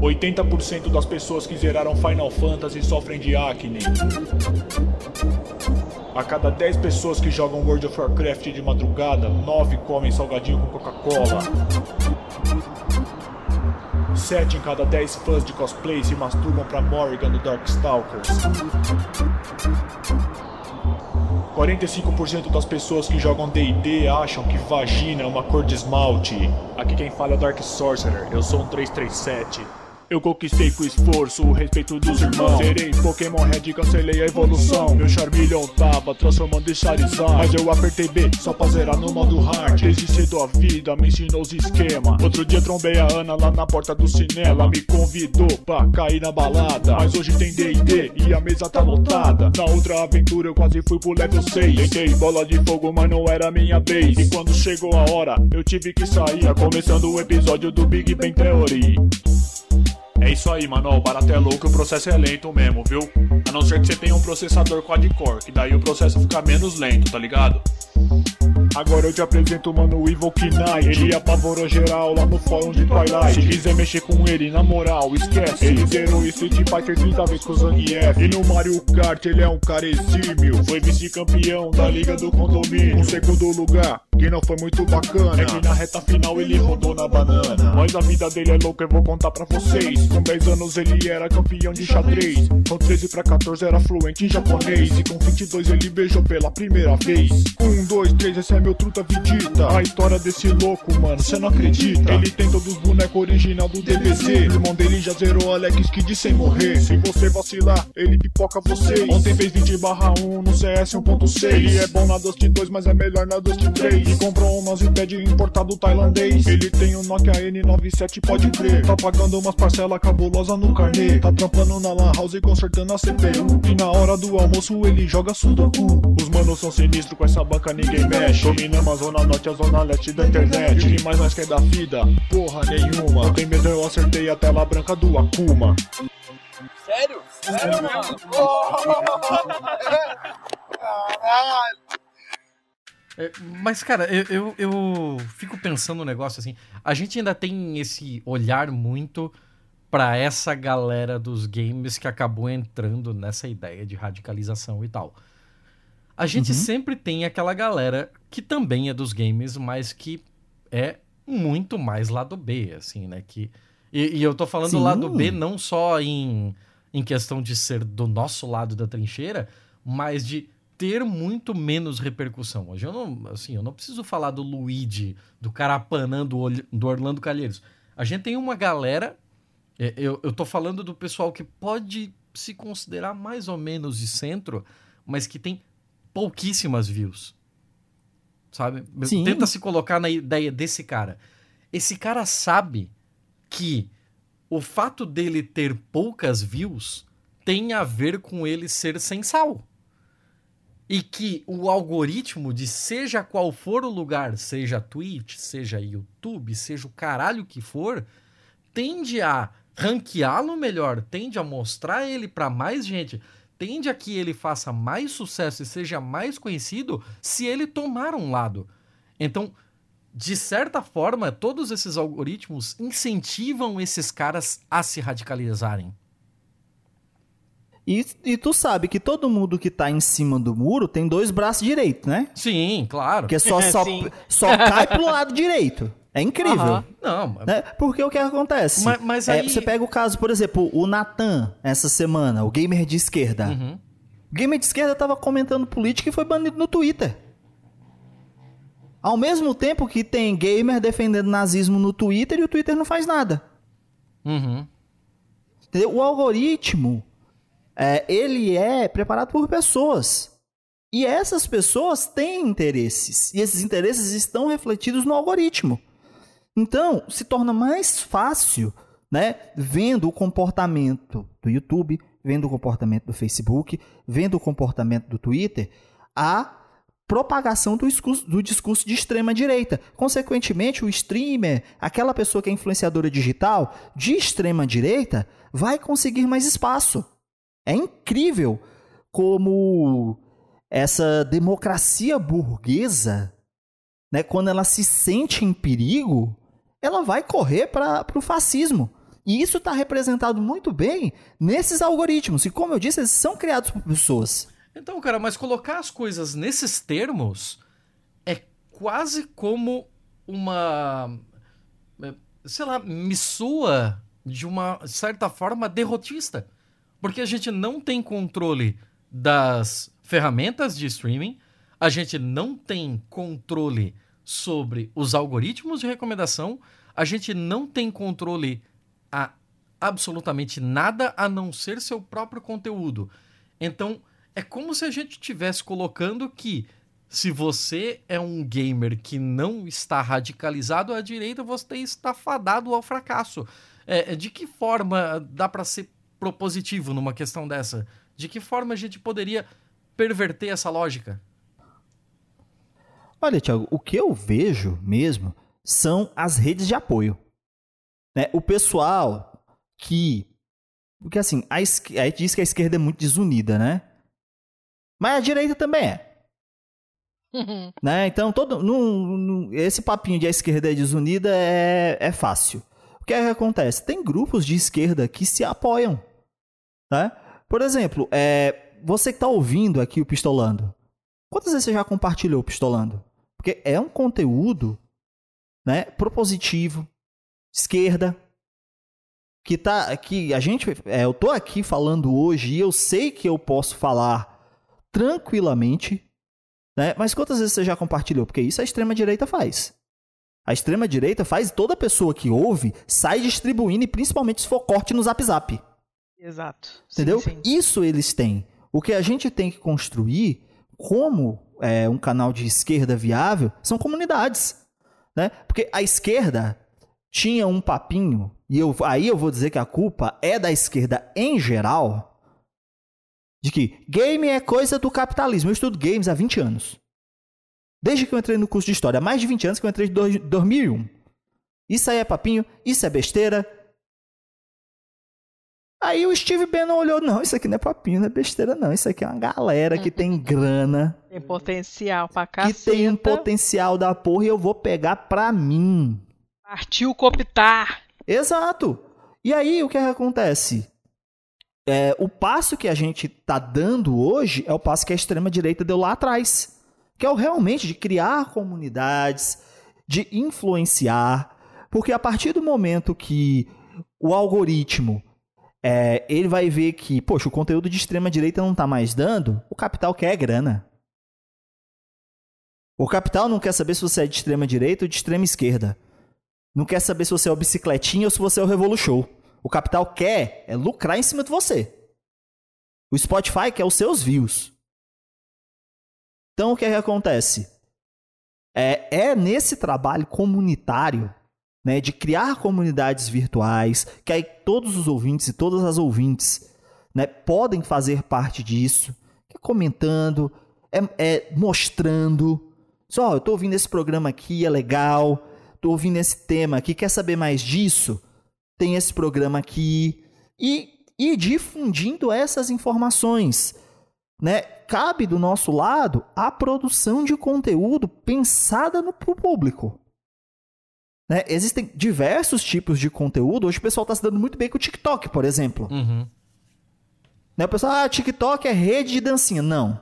80% das pessoas que zeraram Final Fantasy sofrem de acne. A cada 10 pessoas que jogam World of Warcraft de madrugada, 9 comem salgadinho com Coca-Cola. 7 em cada 10 fãs de cosplay se masturbam pra Morrigan do Darkstalkers. 45% das pessoas que jogam D&D acham que vagina é uma cor de esmalte. Aqui quem fala é Dark Sorcerer, eu sou um 337. Eu conquistei com esforço o respeito dos irmãos. Serei Pokémon Red, cancelei a evolução. Meu Charmeleon tava transformando em Charizard. Mas eu apertei B só pra zerar no modo hard. Desde cedo a vida me ensinou os esquema. Outro dia trombei a Ana lá na porta do cinema. Ela me convidou pra cair na balada. Mas hoje tem DD e a mesa tá lotada. Na outra aventura eu quase fui pro level 6. Tentei bola de fogo, mas não era minha vez. E quando chegou a hora, eu tive que sair. Tá começando o episódio do Big Bang Theory. É isso aí, mano. O barato é louco o processo é lento mesmo, viu? A não ser que você tenha um processador quad-core, que daí o processo fica menos lento, tá ligado? Agora eu te apresento, mano, o Evil Knight Ele apavorou geral lá no fórum de Twilight Se quiser mexer com ele, na moral, esquece Ele zerou Street Fighter 30 vezes com o Zangief E no Mario Kart ele é um cara exímio Foi vice-campeão da Liga do Condomínio Um segundo lugar, que não foi muito bacana. É que na reta final ele rodou na banana. Mas a vida dele é louca, eu vou contar pra vocês. Com 10 anos ele era campeão de xadrez. Com 13 pra 14 era fluente em japonês. E com 22 ele beijou pela primeira vez. Um, dois, três, esse é meu truta vidita A história desse louco, mano, cê não acredita. Ele tem todos os bonecos original do DBZ O irmão dele já zerou Alex Kidd sem morrer. Se você vacilar, ele pipoca vocês. Ontem fez 20 barra 1 no CS 1.6 Ele é bom na Dust 2, mas é melhor na Dust 3 E comprou um mousepad importado tailandês. Ele tem um Nokia N97, pode crer. Tá pagando umas parcelas cabulosas no carnê. Tá trampando na Lan House e consertando a CPU. E na hora do almoço ele joga sudoku. Os manos são sinistros com essa banca, ninguém mexe. Dominamos a zona norte a zona leste da internet. E mais nós quer da vida? Porra nenhuma. Eu tenho medo, eu acertei a tela branca do Akuma. Sério? Sério, mano? Caralho. É, mas, cara, eu, eu, eu fico pensando um negócio assim. A gente ainda tem esse olhar muito pra essa galera dos games que acabou entrando nessa ideia de radicalização e tal. A gente Uhum. sempre tem aquela galera que também é dos games, mas que é muito mais lado B, assim, né? Que, e, e eu tô falando Sim. lado B não só em, em questão de ser do nosso lado da trincheira, mas de ter muito menos repercussão. Hoje eu não, assim, eu não preciso falar do Luigi, do Carapanã, do, do Orlando Calheiros. A gente tem uma galera, é, eu, eu tô falando do pessoal que pode se considerar mais ou menos de centro, mas que tem pouquíssimas views. Sabe? Sim. Tenta se colocar na ideia desse cara. Esse cara sabe que o fato dele ter poucas views tem a ver com ele ser sem sal. E que o algoritmo de seja qual for o lugar, seja Twitch, seja YouTube, seja o caralho que for, tende a ranqueá-lo melhor, tende a mostrar ele pra mais gente, tende a que ele faça mais sucesso e seja mais conhecido se ele tomar um lado. Então, de certa forma, todos esses algoritmos incentivam esses caras a se radicalizarem. E, e tu sabe que todo mundo que tá em cima do muro tem dois braços direitos, né? Sim, claro. Porque só, só, só cai pro lado direito. É incrível. Aham. Não, mas- Né? Porque o que acontece? Mas- mas É, aí- você pega o caso, por exemplo, o Natan, essa semana, o gamer de esquerda. Uhum. O gamer de esquerda tava comentando política e foi banido no Twitter. Ao mesmo tempo que tem gamer defendendo nazismo no Twitter e o Twitter não faz nada. Uhum. Entendeu? O algoritmo, é, ele é preparado por pessoas. E essas pessoas têm interesses. E esses interesses estão refletidos no algoritmo. Então, se torna mais fácil, né, vendo o comportamento do YouTube, vendo o comportamento do Facebook, vendo o comportamento do Twitter, a propagação do discurso, do discurso de extrema direita. Consequentemente, o streamer, aquela pessoa que é influenciadora digital de extrema direita, vai conseguir mais espaço. É incrível como essa democracia burguesa, né, quando ela se sente em perigo, ela vai correr para o fascismo. E isso está representado muito bem nesses algoritmos. E como eu disse, eles são criados por pessoas. Então, cara, mas colocar as coisas nesses termos é quase como uma. é, Sei lá, me soa de uma certa forma derrotista. Porque a gente não tem controle das ferramentas de streaming, a gente não tem controle sobre os algoritmos de recomendação, a gente não tem controle a absolutamente nada a não ser seu próprio conteúdo. Então, é como se a gente estivesse colocando que se você é um gamer que não está radicalizado à direita, você está fadado ao fracasso. É, de que forma dá para ser propositivo numa questão dessa? De que forma a gente poderia perverter essa lógica? Olha, Thiago, o que eu vejo mesmo são as redes de apoio. Né? O pessoal que. Porque assim, a, a gente diz que a esquerda é muito desunida, né? Mas a direita também é. Né? Então, todo, não- não- esse papinho de a esquerda é desunida é, é fácil. O que, é que acontece? Tem grupos de esquerda que se apoiam. Né? Por exemplo, é, você que está ouvindo aqui o Pistolando, quantas vezes você já compartilhou o Pistolando? Porque é um conteúdo né, propositivo, esquerda, que tá que a gente é, eu tô aqui falando hoje e eu sei que eu posso falar tranquilamente, né? Mas quantas vezes você já compartilhou? Porque isso a extrema direita faz. A extrema direita faz toda pessoa que ouve sai distribuindo e principalmente se for corte no Zap Zap. Exato. Sim, Entendeu? sim. Isso eles têm. O que a gente tem que construir como é, um canal de esquerda viável são comunidades. Né? Porque a esquerda tinha um papinho, e eu, aí eu vou dizer que a culpa é da esquerda em geral, de que game é coisa do capitalismo. Eu estudo games há 20 anos. Desde que eu entrei no curso de história, há mais de 20 anos que eu entrei em 2001. Isso aí é papinho, isso é besteira. Aí o Steve Bannon olhou, não, isso aqui não é papinho, não é besteira não, isso aqui é uma galera que tem grana, Tem potencial pra que caceta. tem um potencial da porra e eu vou pegar pra mim. Partiu cooptar. Exato. E aí o que, é que acontece? É, o passo que a gente tá dando hoje é o passo que a extrema direita deu lá atrás, que é o realmente de criar comunidades, de influenciar, porque a partir do momento que o algoritmo é, ele vai ver que, poxa, o conteúdo de extrema direita não tá mais dando, o capital quer grana. O capital não quer saber se você é de extrema direita ou de extrema esquerda. Não quer saber se você é o bicicletinha ou se você é o Revolu Show. O capital quer é lucrar em cima de você. O Spotify quer os seus views. Então o que, é que acontece? É, é nesse trabalho comunitário, né, de criar comunidades virtuais, que aí todos os ouvintes e todas as ouvintes né, podem fazer parte disso, é comentando, é, é mostrando. Só, eu estou ouvindo esse programa aqui, é legal. Estou ouvindo esse tema aqui, quer saber mais disso? Tem esse programa aqui. E, e difundindo essas informações. Né? Cabe do nosso lado a produção de conteúdo pensada no público. Né? Existem diversos tipos de conteúdo. Hoje o pessoal está se dando muito bem com o TikTok, por exemplo. Uhum. Né? O pessoal, ah, TikTok é rede de dancinha. Não.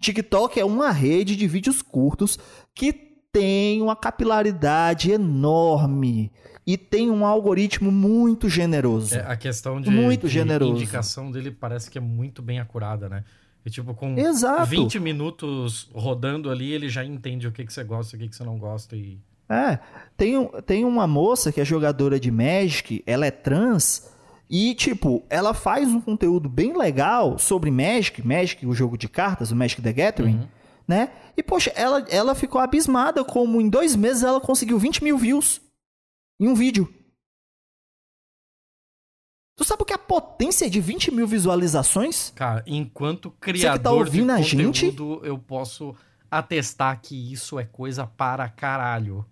TikTok é uma rede de vídeos curtos que tem uma capilaridade enorme e tem um algoritmo muito generoso. É, a questão de, Muito de generoso. indicação dele parece que é muito bem acurada, né? E, tipo, com Exato. 20 minutos rodando ali, ele já entende o que, que você gosta e o que, que você não gosta. E... É, tem, tem uma moça que é jogadora de Magic, ela é trans, e, tipo, ela faz um conteúdo bem legal sobre Magic, Magic, o jogo de cartas, o Magic the Gathering, Uhum. né? E, poxa, ela, ela ficou abismada como em dois meses ela conseguiu 20 mil views em um vídeo. Tu sabe o que é a potência de 20 mil visualizações? Cara, enquanto tá criador ouvindo a de gente? conteúdo, eu posso atestar que isso é coisa para caralho.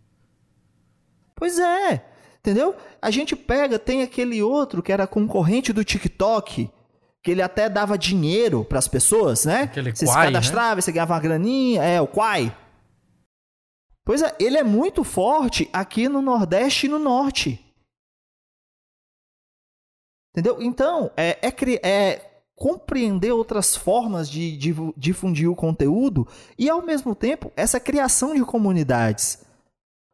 Pois é, entendeu? A gente pega, tem aquele outro que era concorrente do TikTok, que ele até dava dinheiro pras pessoas, né? Aquele você se Quai, cadastrava, você ganhava uma graninha, é, o Quai. Pois é, ele é muito forte aqui no Nordeste e no Norte. Entendeu? Então, é, é, é compreender outras formas de divu- difundir o conteúdo e, ao mesmo tempo, essa criação de comunidades.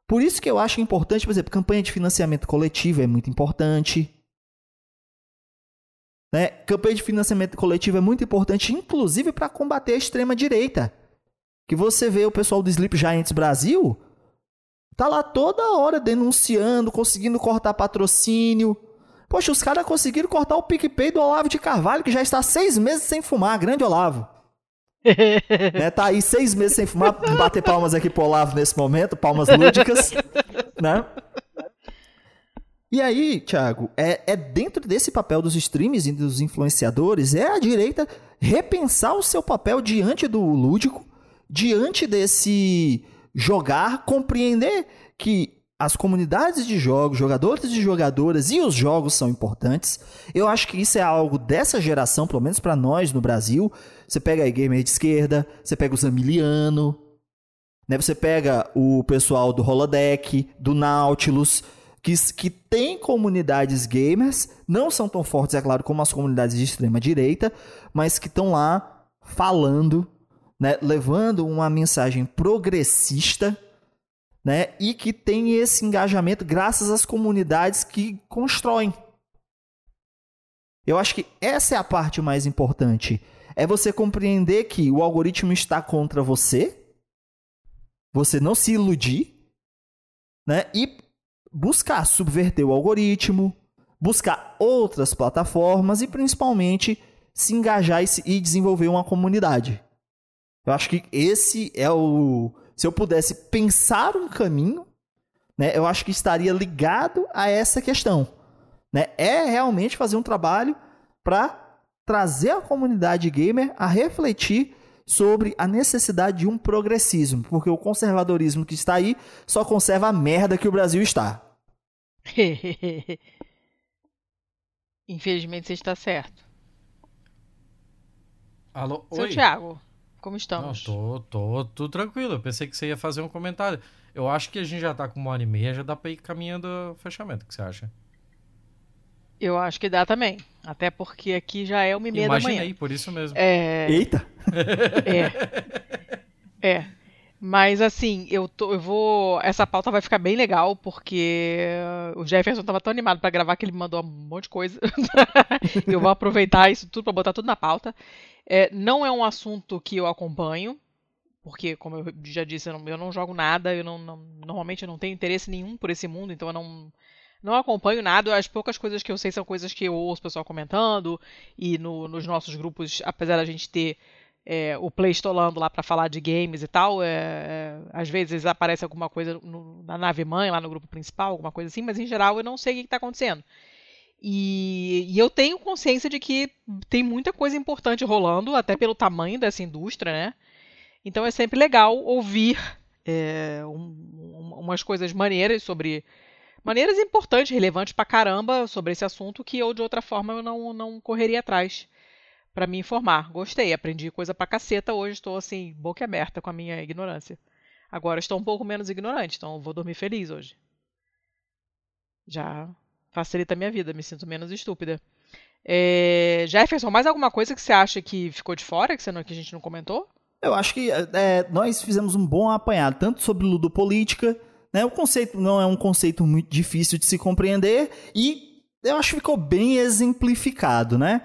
Por isso que eu acho importante, por exemplo, campanha de financiamento coletivo é muito importante. Né? Campanha de financiamento coletivo é muito importante, inclusive para combater a extrema-direita. Que você vê o pessoal do Sleep Giants Brasil, tá lá toda hora denunciando, conseguindo cortar patrocínio. Poxa, os caras conseguiram cortar o PicPay do Olavo de Carvalho, que já está seis meses sem fumar. Grande Olavo. Né? Tá aí seis meses sem fumar. Bater palmas aqui pro Olavo nesse momento, palmas lúdicas. né? E aí, Thiago, é, é dentro desse papel dos streams e dos influenciadores, é a direita repensar o seu papel diante do lúdico, diante desse jogar, compreender que as comunidades de jogos, jogadores e jogadoras e os jogos são importantes. Eu acho que isso é algo dessa geração, pelo menos para nós no Brasil. Você pega aí gamer de esquerda, você pega o Zamiliano, né? Você pega o pessoal do Holodeck, do Nautilus, que, que tem comunidades gamers, não são tão fortes, é claro, como as comunidades de extrema direita, mas que estão lá falando, né? levando uma mensagem progressista, né? E que tem esse engajamento graças às comunidades que constroem. Eu acho que essa é a parte mais importante. É você compreender que o algoritmo está contra você, você não se iludir, né? E buscar subverter o algoritmo, buscar outras plataformas e principalmente se engajar e, e desenvolver uma comunidade. Eu acho que esse é o. Se eu pudesse pensar um caminho, né, eu acho que estaria ligado a essa questão. Né? É realmente fazer um trabalho para trazer a comunidade gamer a refletir sobre a necessidade de um progressismo, porque o conservadorismo que está aí só conserva a merda que o Brasil está. Infelizmente você está certo. Alô, Seu oi. Thiago, como Não, estamos? tô, tô, tudo tranquilo. Eu pensei que você ia fazer um comentário. Eu acho que a gente já tá com uma hora e meia, já dá pra ir caminhando ao fechamento. O que você acha? Eu acho que dá também. Até porque aqui já é uma e meia da manhã. Imaginei, por isso mesmo. É, Eita! é. É. Mas assim, eu, tô, eu vou. Essa pauta vai ficar bem legal, porque o Jefferson tava tão animado pra gravar que ele me mandou um monte de coisa. eu vou aproveitar isso tudo pra botar tudo na pauta. É, não é um assunto que eu acompanho, porque, como eu já disse, eu não, eu não jogo nada, eu não, não- normalmente eu não tenho interesse nenhum por esse mundo, então eu não, não acompanho nada. As poucas coisas que eu sei são coisas que eu ouço o pessoal comentando, e no- nos nossos grupos, apesar da gente ter é, o Play estolando lá pra falar de games e tal, é, é, às vezes aparece alguma coisa no- na nave mãe, lá no grupo principal, alguma coisa assim, mas em geral eu não sei o que está acontecendo. E, e eu tenho consciência de que tem muita coisa importante rolando, até pelo tamanho dessa indústria, né? Então é sempre legal ouvir é, um- um- umas coisas maneiras sobre. maneiras importantes, relevantes pra caramba sobre esse assunto que eu, de outra forma, eu não, não correria atrás pra me informar. Gostei, aprendi coisa pra caceta hoje, estou assim, boca aberta com a minha ignorância. Agora estou um pouco menos ignorante, então vou dormir feliz hoje. Já facilita a minha vida, me sinto menos estúpida. É, Jefferson, mais alguma coisa que você acha que ficou de fora, que, você não- que a gente não comentou? Eu acho que é, nós fizemos um bom apanhado, tanto sobre ludopolítica, né? O conceito não é um conceito muito difícil de se compreender e eu acho que ficou bem exemplificado, né?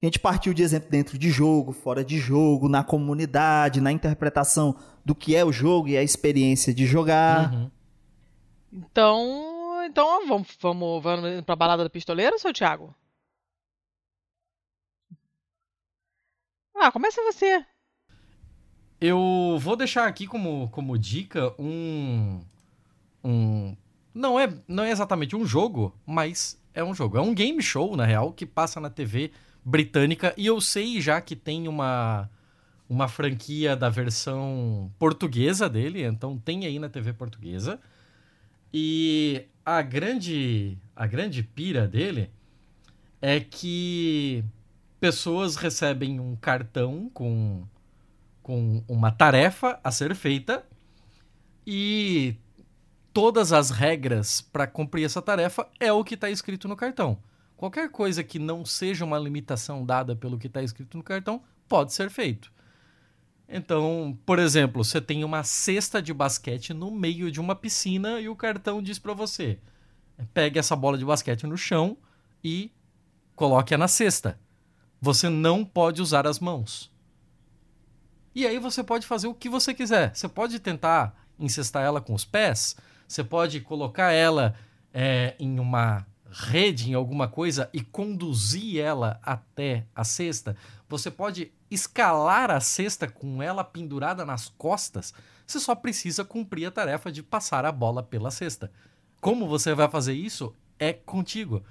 A gente partiu de exemplo dentro de jogo, fora de jogo, na comunidade, na interpretação do que é o jogo e a experiência de jogar. Uhum. Então, então vamos, vamos, vamos pra balada do pistoleiro, seu Thiago? Ah, começa você. Eu vou deixar aqui como, como dica um. Um. Não é, não é exatamente um jogo, mas é um jogo. É um game show, na real, que passa na TV britânica. E eu sei já que tem uma, uma franquia da versão portuguesa dele, então tem aí na TV portuguesa. E a grande, a grande pira dele é que pessoas recebem um cartão com com uma tarefa a ser feita e todas as regras para cumprir essa tarefa é o que está escrito no cartão. Qualquer coisa que não seja uma limitação dada pelo que está escrito no cartão pode ser feito. Então, por exemplo, você tem uma cesta de basquete no meio de uma piscina e o cartão diz para você: pegue essa bola de basquete no chão e coloque-a na cesta. Você não pode usar as mãos. E aí você pode fazer o que você quiser. Você pode tentar incestar ela com os pés, você pode colocar ela é, em uma rede, em alguma coisa, e conduzir ela até a cesta. Você pode escalar a cesta com ela pendurada nas costas. Você só precisa cumprir a tarefa de passar a bola pela cesta. Como você vai fazer isso é contigo.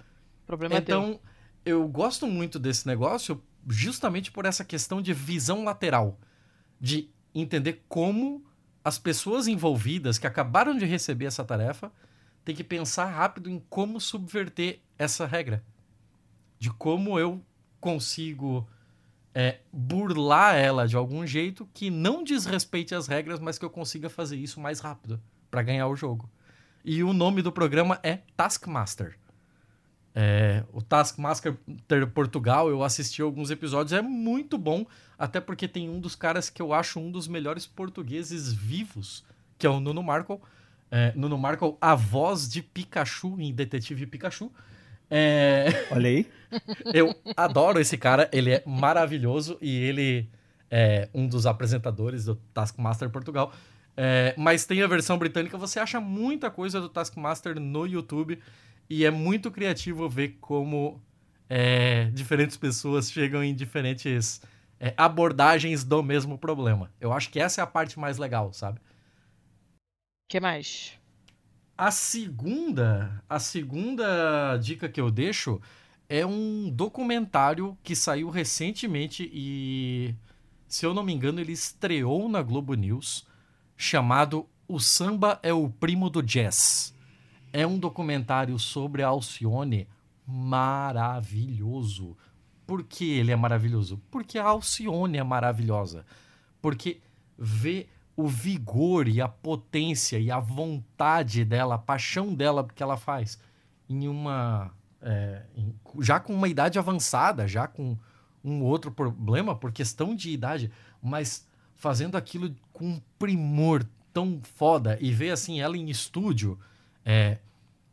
Problema é teu. Então, eu gosto muito desse negócio justamente por essa questão de visão lateral. De entender como as pessoas envolvidas que acabaram de receber essa tarefa têm que pensar rápido em como subverter essa regra. De como eu consigo é, burlar ela de algum jeito que não desrespeite as regras, mas que eu consiga fazer isso mais rápido para ganhar o jogo. E o nome do programa é Taskmaster. É, o Taskmaster Portugal, eu assisti alguns episódios, é muito bom, até porque tem um dos caras que eu acho um dos melhores portugueses vivos, que é o Nuno Markle. É, Nuno Markle, a voz de Pikachu em Detetive Pikachu. É, Olha aí. eu adoro esse cara, ele é maravilhoso e ele é um dos apresentadores do Taskmaster Portugal. É, mas tem a versão britânica, você acha muita coisa do Taskmaster no YouTube e é muito criativo ver como é, diferentes pessoas chegam em diferentes é, abordagens do mesmo problema. Eu acho que essa é a parte mais legal, sabe? O que mais? A segunda, a segunda dica que eu deixo é um documentário que saiu recentemente e, se eu não me engano, ele estreou na Globo News, chamado O Samba é o Primo do Jazz. É um documentário sobre a Alcione maravilhoso. Por que ele é maravilhoso? Porque a Alcione é maravilhosa. Porque vê o vigor e a potência e a vontade dela, a paixão dela que ela faz em uma. é, em- já com uma idade avançada, já com um outro problema por questão de idade, mas fazendo aquilo com um primor tão foda e ver assim ela em estúdio, é,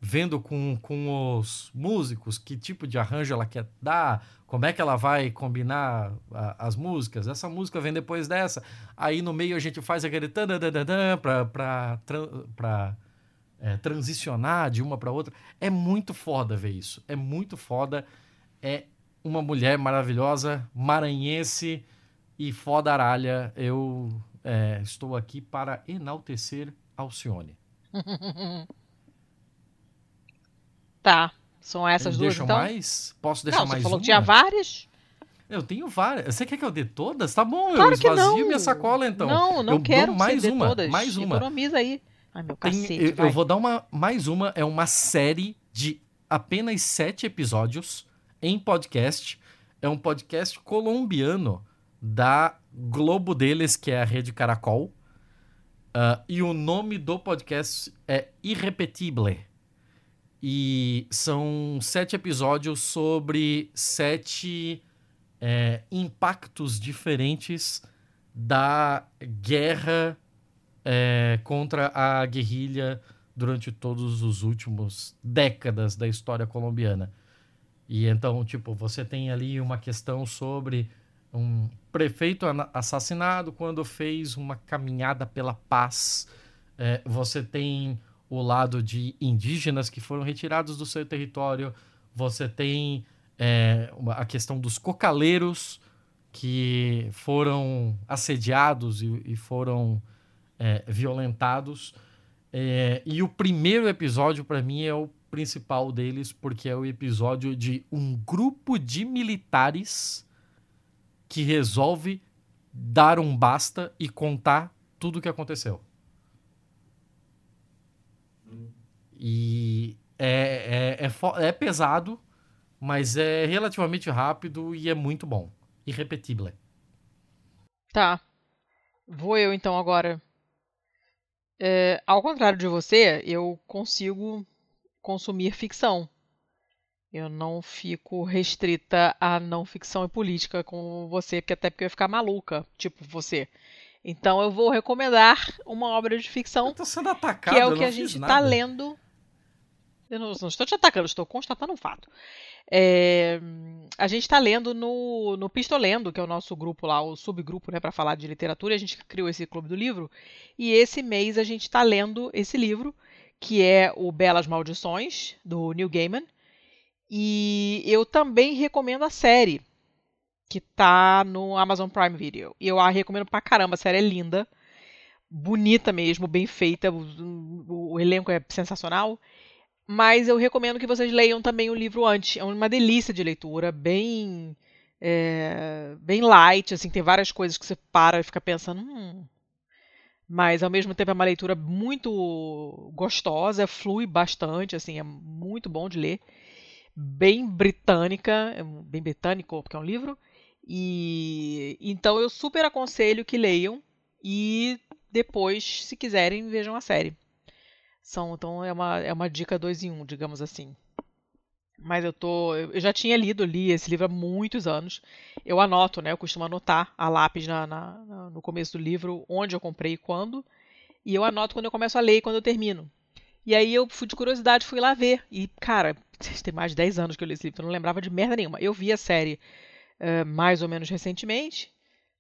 vendo com, com os músicos que tipo de arranjo ela quer dar, como é que ela vai combinar a- as músicas. Essa música vem depois dessa. Aí no meio a gente faz aquele pra é, transicionar de uma pra outra. É muito foda ver isso. É muito foda. É uma mulher maravilhosa, maranhense e foda aralha. Eu é, estou aqui para enaltecer Alcione. Tá. São essas duas, Deixam então? mais? Posso deixar não, você mais falou uma? que tinha várias? Eu tenho várias. Você quer que eu dê todas? Tá bom, Claro eu que esvazio minha sacola então. Não, não eu quero que mais você uma, todas. mais uma. Economiza aí. Ai, meu Tem- cacete, eu, eu vou dar uma mais uma. É uma série de apenas sete episódios em podcast. É um podcast colombiano da Globo deles, que é a Rede Caracol. Ah, e o nome do podcast é Irrepetible. E são sete episódios sobre sete é, impactos diferentes da guerra é, contra a guerrilha durante todos os últimos décadas da história colombiana. E então, tipo, você tem ali uma questão sobre um prefeito assassinado quando fez uma caminhada pela paz. É, você tem o lado de indígenas que foram retirados do seu território. Você tem é, uma- a questão dos cocaleiros que foram assediados e, e foram é, violentados. É, e o primeiro episódio, para mim, é o principal deles, porque é o episódio de um grupo de militares que resolve dar um basta e contar tudo o que aconteceu. E é, é, é, é pesado, mas é relativamente rápido e é muito bom. Irrepetível. Tá. Vou eu então agora. É, ao contrário de você, eu consigo consumir ficção. Eu não fico restrita a não ficção e política com você, porque até porque eu ia ficar maluca, tipo você. Então eu vou recomendar uma obra de ficção Eu tô sendo atacado, que é eu o que a gente nada. está lendo. Eu não, não estou te atacando, estou constatando um fato. É, a gente está lendo no, no Pistolendo, que é o nosso grupo lá, o subgrupo né, para falar de literatura. A gente criou esse clube do livro. E esse mês a gente está lendo esse livro, que é o Belas Maldições, do Neil Gaiman. E eu também recomendo a série, que tá no Amazon Prime Video. E eu a recomendo pra caramba, a série é linda bonita mesmo, bem feita, o, o- o elenco é sensacional. Mas eu recomendo que vocês leiam também o livro antes. É uma delícia de leitura, bem é, bem light, assim, tem várias coisas que você para e fica pensando, hum. Mas ao mesmo tempo é uma leitura muito gostosa, flui bastante, assim, é muito bom de ler. Bem britânica, é bem britânico, porque é um livro. E então eu super aconselho que leiam e depois, se quiserem, vejam a série. São, então é uma, é uma dica dois em um, digamos assim. Mas eu tô. Eu já tinha lido, li esse livro há muitos anos. Eu anoto, né? Eu costumo anotar a lápis na, na- no começo do livro, onde eu comprei e quando. E eu anoto quando eu começo a ler e quando eu termino. E aí eu fui de curiosidade, fui lá ver. E, cara, tem mais de 10 anos que eu li esse livro, eu não lembrava de merda nenhuma. Eu vi a série eh, mais ou menos recentemente,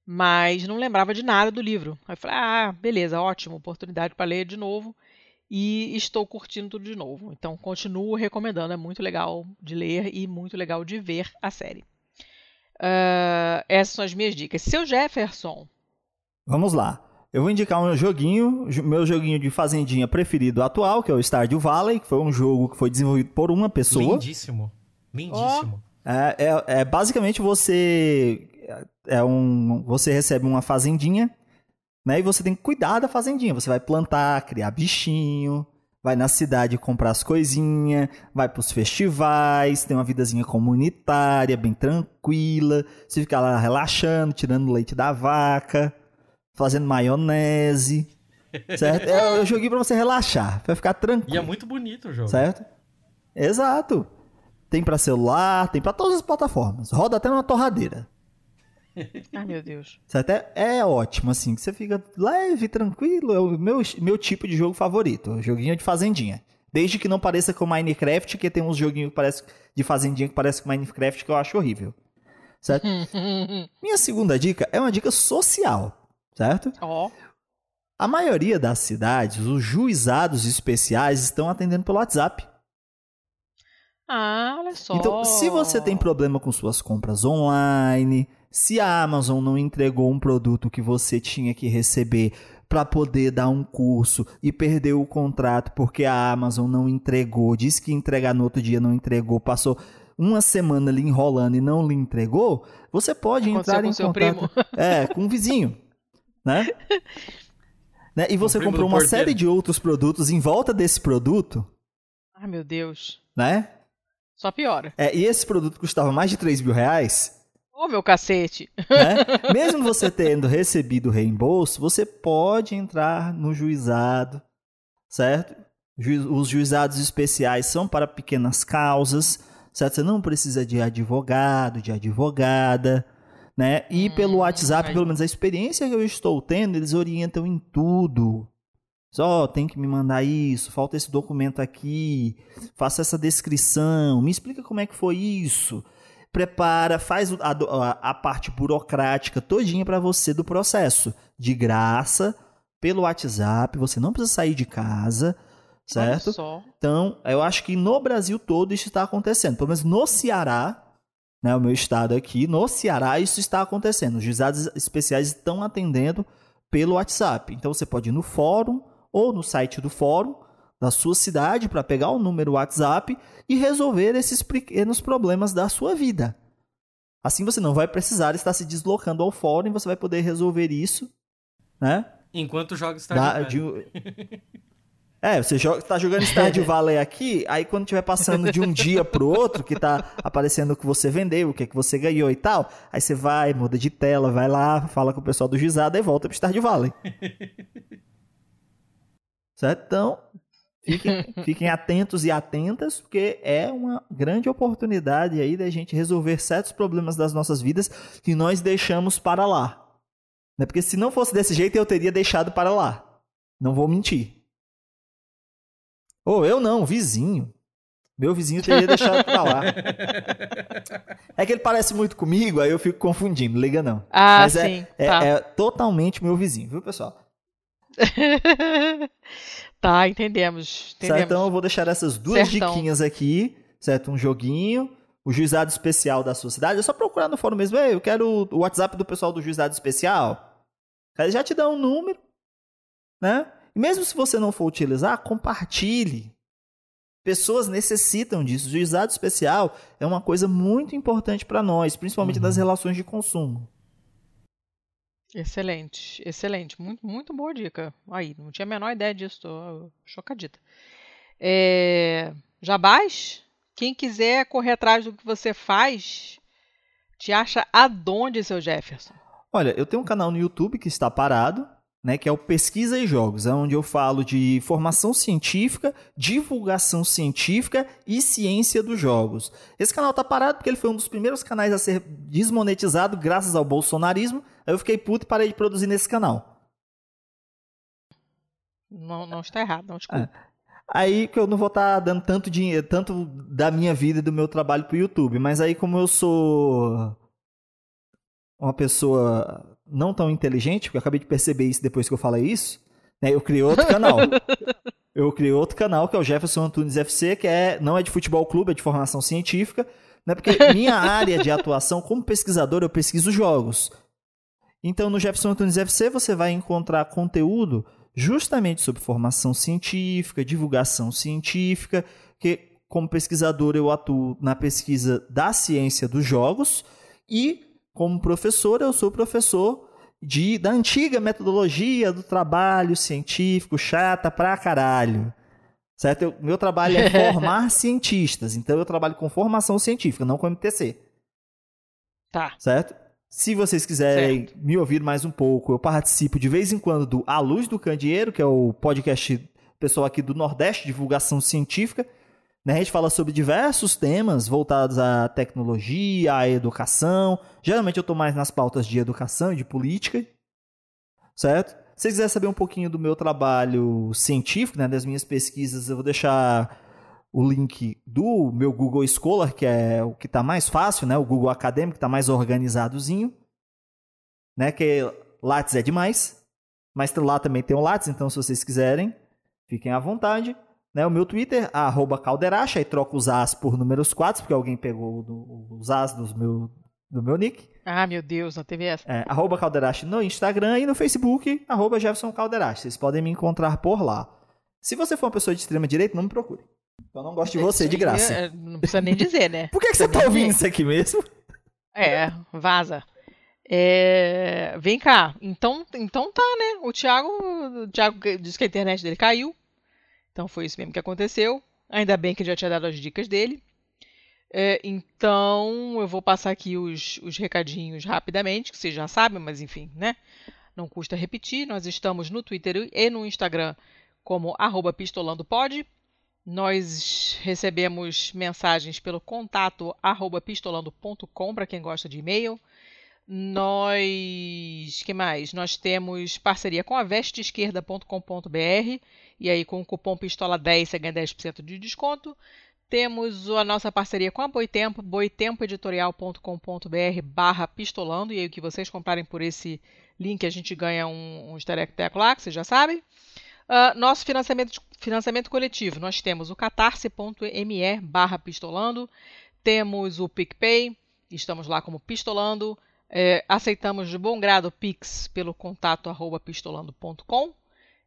mas não lembrava de nada do livro. Aí eu falei, ah, beleza, ótimo, oportunidade para ler de novo. E estou curtindo tudo de novo. Então, continuo recomendando, é muito legal de ler e muito legal de ver a série. Ah, essas são as minhas dicas. Seu Jefferson. Vamos lá. Eu vou indicar um joguinho, jo- meu joguinho de fazendinha preferido atual, que é o Stardew Valley, que foi um jogo que foi desenvolvido por uma pessoa. Lindíssimo. Lindíssimo. É, é- é basicamente você é um você recebe uma fazendinha, né? E você tem que cuidar da fazendinha. Você vai plantar, criar bichinho, vai na cidade comprar as coisinhas, vai pros festivais, tem uma vidazinha comunitária bem tranquila. Você fica lá relaxando, tirando leite da vaca, fazendo maionese, certo? É, eu joguei pra você relaxar, pra ficar tranquilo. E é muito bonito o jogo. Certo? Exato. Tem pra celular, tem pra todas as plataformas. Roda até numa torradeira. Ai, meu Deus. Certo? É, é ótimo, assim, que você fica leve, tranquilo. É o meu, meu tipo de jogo favorito. Joguinho de fazendinha. Desde que não pareça com Minecraft, que tem uns joguinhos que parece, de fazendinha que parece com Minecraft que eu acho horrível. Certo? Minha segunda dica é uma dica social. Certo? Ó. A maioria das cidades, os juizados especiais estão atendendo pelo WhatsApp. Ah, olha só. Então, se você tem problema com suas compras online, se a Amazon não entregou um produto que você tinha que receber para poder dar um curso e perdeu o contrato porque a Amazon não entregou, disse que ia entregar no outro dia, não entregou, passou uma semana ali enrolando e não lhe entregou, você pode Aconteceu entrar com em seu contato primo. é, com um vizinho, né? Né? E você comprou uma porteiro. série de outros produtos em volta desse produto, Ai, meu Deus. né? Só piora. É, e esse produto custava mais de 3 mil reais, Ô, meu cacete. né? Mesmo você tendo recebido o reembolso, você pode entrar no juizado, certo? Os juizados especiais são para pequenas causas, certo? Você não precisa de advogado, de advogada, né? E pelo WhatsApp, aí. pelo menos a experiência que eu estou tendo, eles orientam em tudo. Só tem que me mandar isso, falta esse documento aqui, faça essa descrição, me explica como é que foi isso prepara, faz a, a- a parte burocrática todinha para você do processo. De graça, pelo WhatsApp, você não precisa sair de casa, certo? Então, eu acho que no Brasil todo isso está acontecendo. Pelo menos no Ceará, né, o meu estado aqui, no Ceará isso está acontecendo. Os juizados especiais estão atendendo pelo WhatsApp. Então, você pode ir no fórum ou no site do fórum da sua cidade para pegar o número WhatsApp e resolver esses pequenos problemas da sua vida. Assim você não vai precisar estar se deslocando ao fórum você vai poder resolver isso, né? Enquanto joga Stardew Valley. de É, você joga, tá jogando Stardew Valley aqui, aí quando estiver passando de um dia pro outro, que tá aparecendo o que você vendeu, o que, é que você ganhou e tal, aí você vai, muda de tela, vai lá, fala com o pessoal do juizado e volta pro Stardew Valley. certo? Então, fiquem, fiquem atentos e atentas, porque é uma grande oportunidade aí da gente resolver certos problemas das nossas vidas que nós deixamos para lá. Né? Porque se não fosse desse jeito, eu teria deixado para lá. Não vou mentir. Ou eu não, vizinho. Meu vizinho teria deixado pra lá. É que ele parece muito comigo, aí eu fico confundindo, liga não. Ah, Mas é- sim. É, tá. é totalmente meu vizinho, viu, pessoal? tá, entendemos. Certo? entendemos. Então eu vou deixar essas duas Certão. diquinhas aqui, certo? Um joguinho, o juizado especial da sua cidade. É só procurar no fórum mesmo. Ei, eu quero o WhatsApp do pessoal do juizado especial. Aí já te dá um número, né? E mesmo se você não for utilizar, compartilhe. Pessoas necessitam disso. O juizado especial é uma coisa muito importante para nós, principalmente Uhum. nas relações de consumo. Excelente, excelente. Muito, muito boa dica. Aí, não tinha a menor ideia disso, tô chocadita. É... Jabás, quem quiser correr atrás do que você faz, te acha aonde, seu Jefferson? Olha, eu tenho um canal no YouTube que está parado, né, que é o Pesquisa e Jogos, é onde eu falo de formação científica, divulgação científica e ciência dos jogos. Esse canal está parado porque ele foi um dos primeiros canais a ser desmonetizado graças ao bolsonarismo. Aí eu fiquei puto e parei de produzir nesse canal. Não, não está errado, não desculpa. Aí que eu não vou estar dando tanto dinheiro, tanto da minha vida e do meu trabalho pro YouTube, mas aí como eu sou uma pessoa não tão inteligente, porque eu acabei de perceber isso depois que eu falei isso, né, eu criei outro canal. eu criei outro canal que é o Jefferson Antunes FC, que é não é de futebol clube, é de formação científica, Né? Porque minha área de atuação como pesquisador, eu pesquiso jogos. Então, no Jefferson Antunes FC, você vai encontrar conteúdo justamente sobre formação científica, divulgação científica, que como pesquisador eu atuo na pesquisa da ciência dos jogos e como professor eu sou professor de, da antiga metodologia do trabalho científico chata pra caralho. Certo? Eu- meu trabalho é formar cientistas, então eu trabalho com formação científica, não com MTC Tá. certo? Se vocês quiserem me ouvir mais um pouco, eu participo de vez em quando do A Luz do Candeeiro, que é o podcast pessoal aqui do Nordeste, divulgação científica. Né? A gente fala sobre diversos temas voltados à tecnologia, à educação. Geralmente eu estou mais nas pautas de educação e de política, certo? Se vocês quiserem saber um pouquinho do meu trabalho científico, né, das minhas pesquisas, eu vou deixar o link do meu Google Scholar, que é o que está mais fácil, né? O Google Acadêmico está mais organizadozinho, né? Que Lattes é demais, mas lá também tem o Lattes, então se vocês quiserem, fiquem à vontade. Né? O meu Twitter, arroba Calderacha, aí troco os As por números 4, porque alguém pegou do- os As dos meu, do meu nick. Ah, meu Deus, não teve essa. É, arroba Calderache no Instagram e no Facebook, arroba Jefferson Calderache. Vocês podem me encontrar por lá. Se você for uma pessoa de extrema direita, não me procure. Eu não gosto de você de graça. É, Não precisa nem dizer, né? Por que, que você tá ouvindo isso aqui mesmo? É, vaza. É, vem cá. Então, então tá, né? O Thiago, o Thiago disse que a internet dele caiu. Então foi isso mesmo que aconteceu. Ainda bem que ele já tinha dado as dicas dele. É, então eu vou passar aqui os, os recadinhos rapidamente, que vocês já sabem, mas enfim, né? Não custa repetir. Nós estamos no Twitter e no Instagram como arroba pistolandopod. Nós recebemos mensagens pelo contato arroba pistolando.com para quem gosta de e-mail. Nós. que mais? Nós temos parceria com a vesteesquerda.com.br e aí com o cupom Pistola10 você ganha 10% de desconto. Temos a nossa parceria com a Boitempo, boitempoeditorial.com.br barra pistolando, e aí o que vocês comprarem por esse link a gente ganha um, um lá, que vocês já sabem. Ah, nosso financiamento, financiamento coletivo, nós temos o catarse.me barra pistolando, temos o PicPay, estamos lá como pistolando, é, aceitamos de bom grado Pix pelo contato arroba pistolando.com,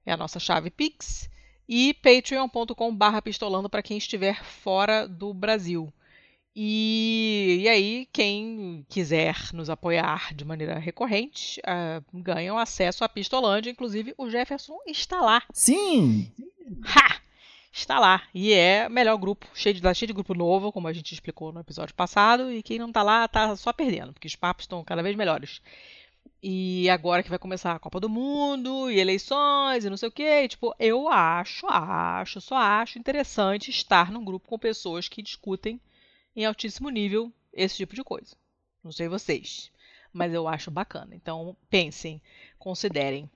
é a nossa chave Pix, e patreon.com barra pistolando para quem estiver fora do Brasil. E, e aí, quem quiser nos apoiar de maneira recorrente, ah, ganham acesso à Pistolândia. Inclusive, o Jefferson está lá. Sim! Ha! Está lá. E é o melhor grupo, cheio de, cheio de grupo novo, como a gente explicou no episódio passado. E quem não tá lá, tá só perdendo, porque os papos estão cada vez melhores. E agora que vai começar a Copa do Mundo e eleições e não sei o quê, tipo, eu acho, acho, só acho interessante estar num grupo com pessoas que discutem em altíssimo nível esse tipo de coisa. Não sei vocês, mas eu acho bacana. Então, pensem, considerem.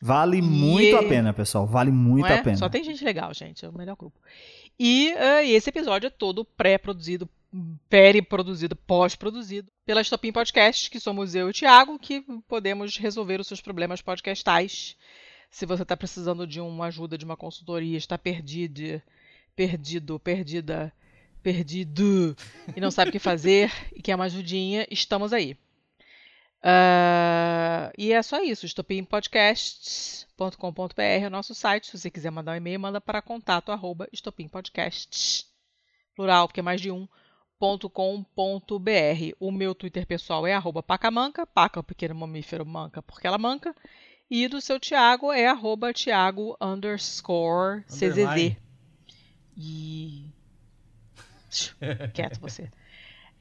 Vale E- muito a pena, pessoal. Vale muito é? a pena. Só tem gente legal, gente. É o melhor grupo. E, eh, e esse episódio é todo pré-produzido, peri-produzido, pós-produzido pela Estopim Podcast, que somos eu e o Thiago, que podemos resolver os seus problemas podcastais. Se você está precisando de uma ajuda, de uma consultoria, está perdido, perdido, perdida, perdido e não sabe o que fazer e quer uma ajudinha, estamos aí. Ah, e é só isso, estopimpodcasts.com.br é o nosso site. Se você quiser mandar um e-mail, manda para contato arroba estopimpodcasts, plural, porque é mais de um, ponto com ponto br. O meu Twitter pessoal é arroba pacamanca, paca o pequeno mamífero manca porque ela manca. E do seu Thiago é arroba Thiago underscore CZZ. E... Quieto você.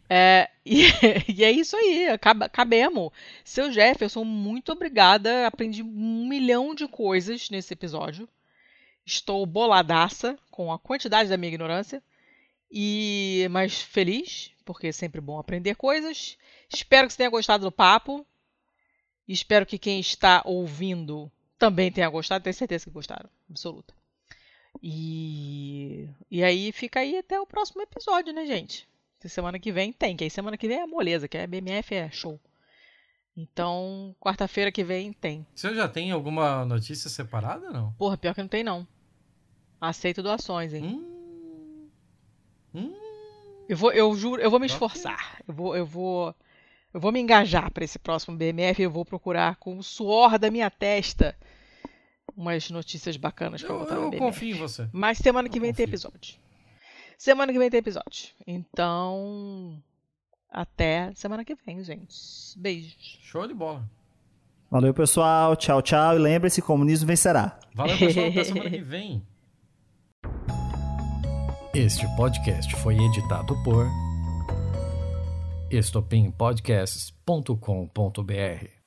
É, e, e é isso aí, acaba, acabemos. Seu Jefferson, muito obrigada. Aprendi um milhão de coisas nesse episódio. Estou boladaça com a quantidade da minha ignorância. E mas feliz, porque é sempre bom aprender coisas. Espero que você tenha gostado do papo. Espero que quem está ouvindo também tenha gostado. Tenho certeza que gostaram, absoluta. E, e aí fica aí até o próximo episódio, né, gente? Semana que vem tem, que aí semana que vem é moleza, que é BMF, é show. Então, quarta-feira que vem tem. Você já tem alguma notícia separada, não? Porra, pior que não tem, não. Aceito doações, hein? Hum. Hum. Eu vou, eu juro, eu vou me esforçar. Eu vou, eu vou, eu vou me engajar para esse próximo BMF. Eu vou procurar com o suor da minha testa umas notícias bacanas para voltar Eu, eu confio em você. Mas semana que eu vem confio. tem episódio. Semana que vem tem episódio. Então. Até semana que vem, gente. Beijos. Show de bola. Valeu, pessoal. Tchau, tchau. E lembre-se: comunismo vencerá. Valeu, pessoal. Até semana que vem. Este podcast foi editado por estopimpodcasts.com.br.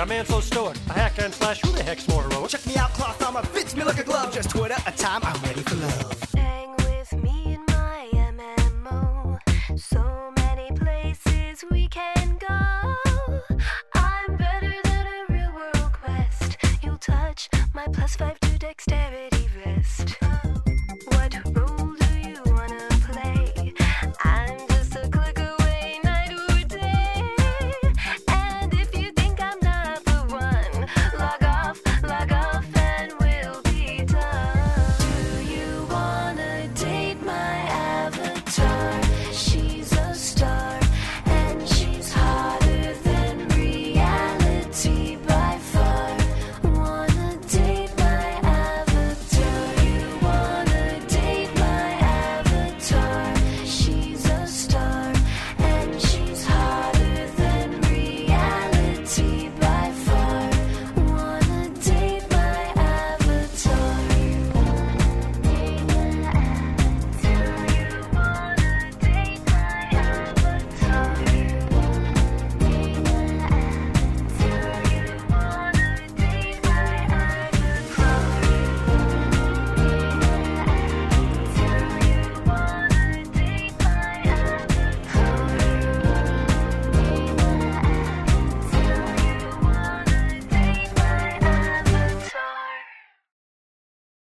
I'm man so stoic, a hack and slash, who the heck's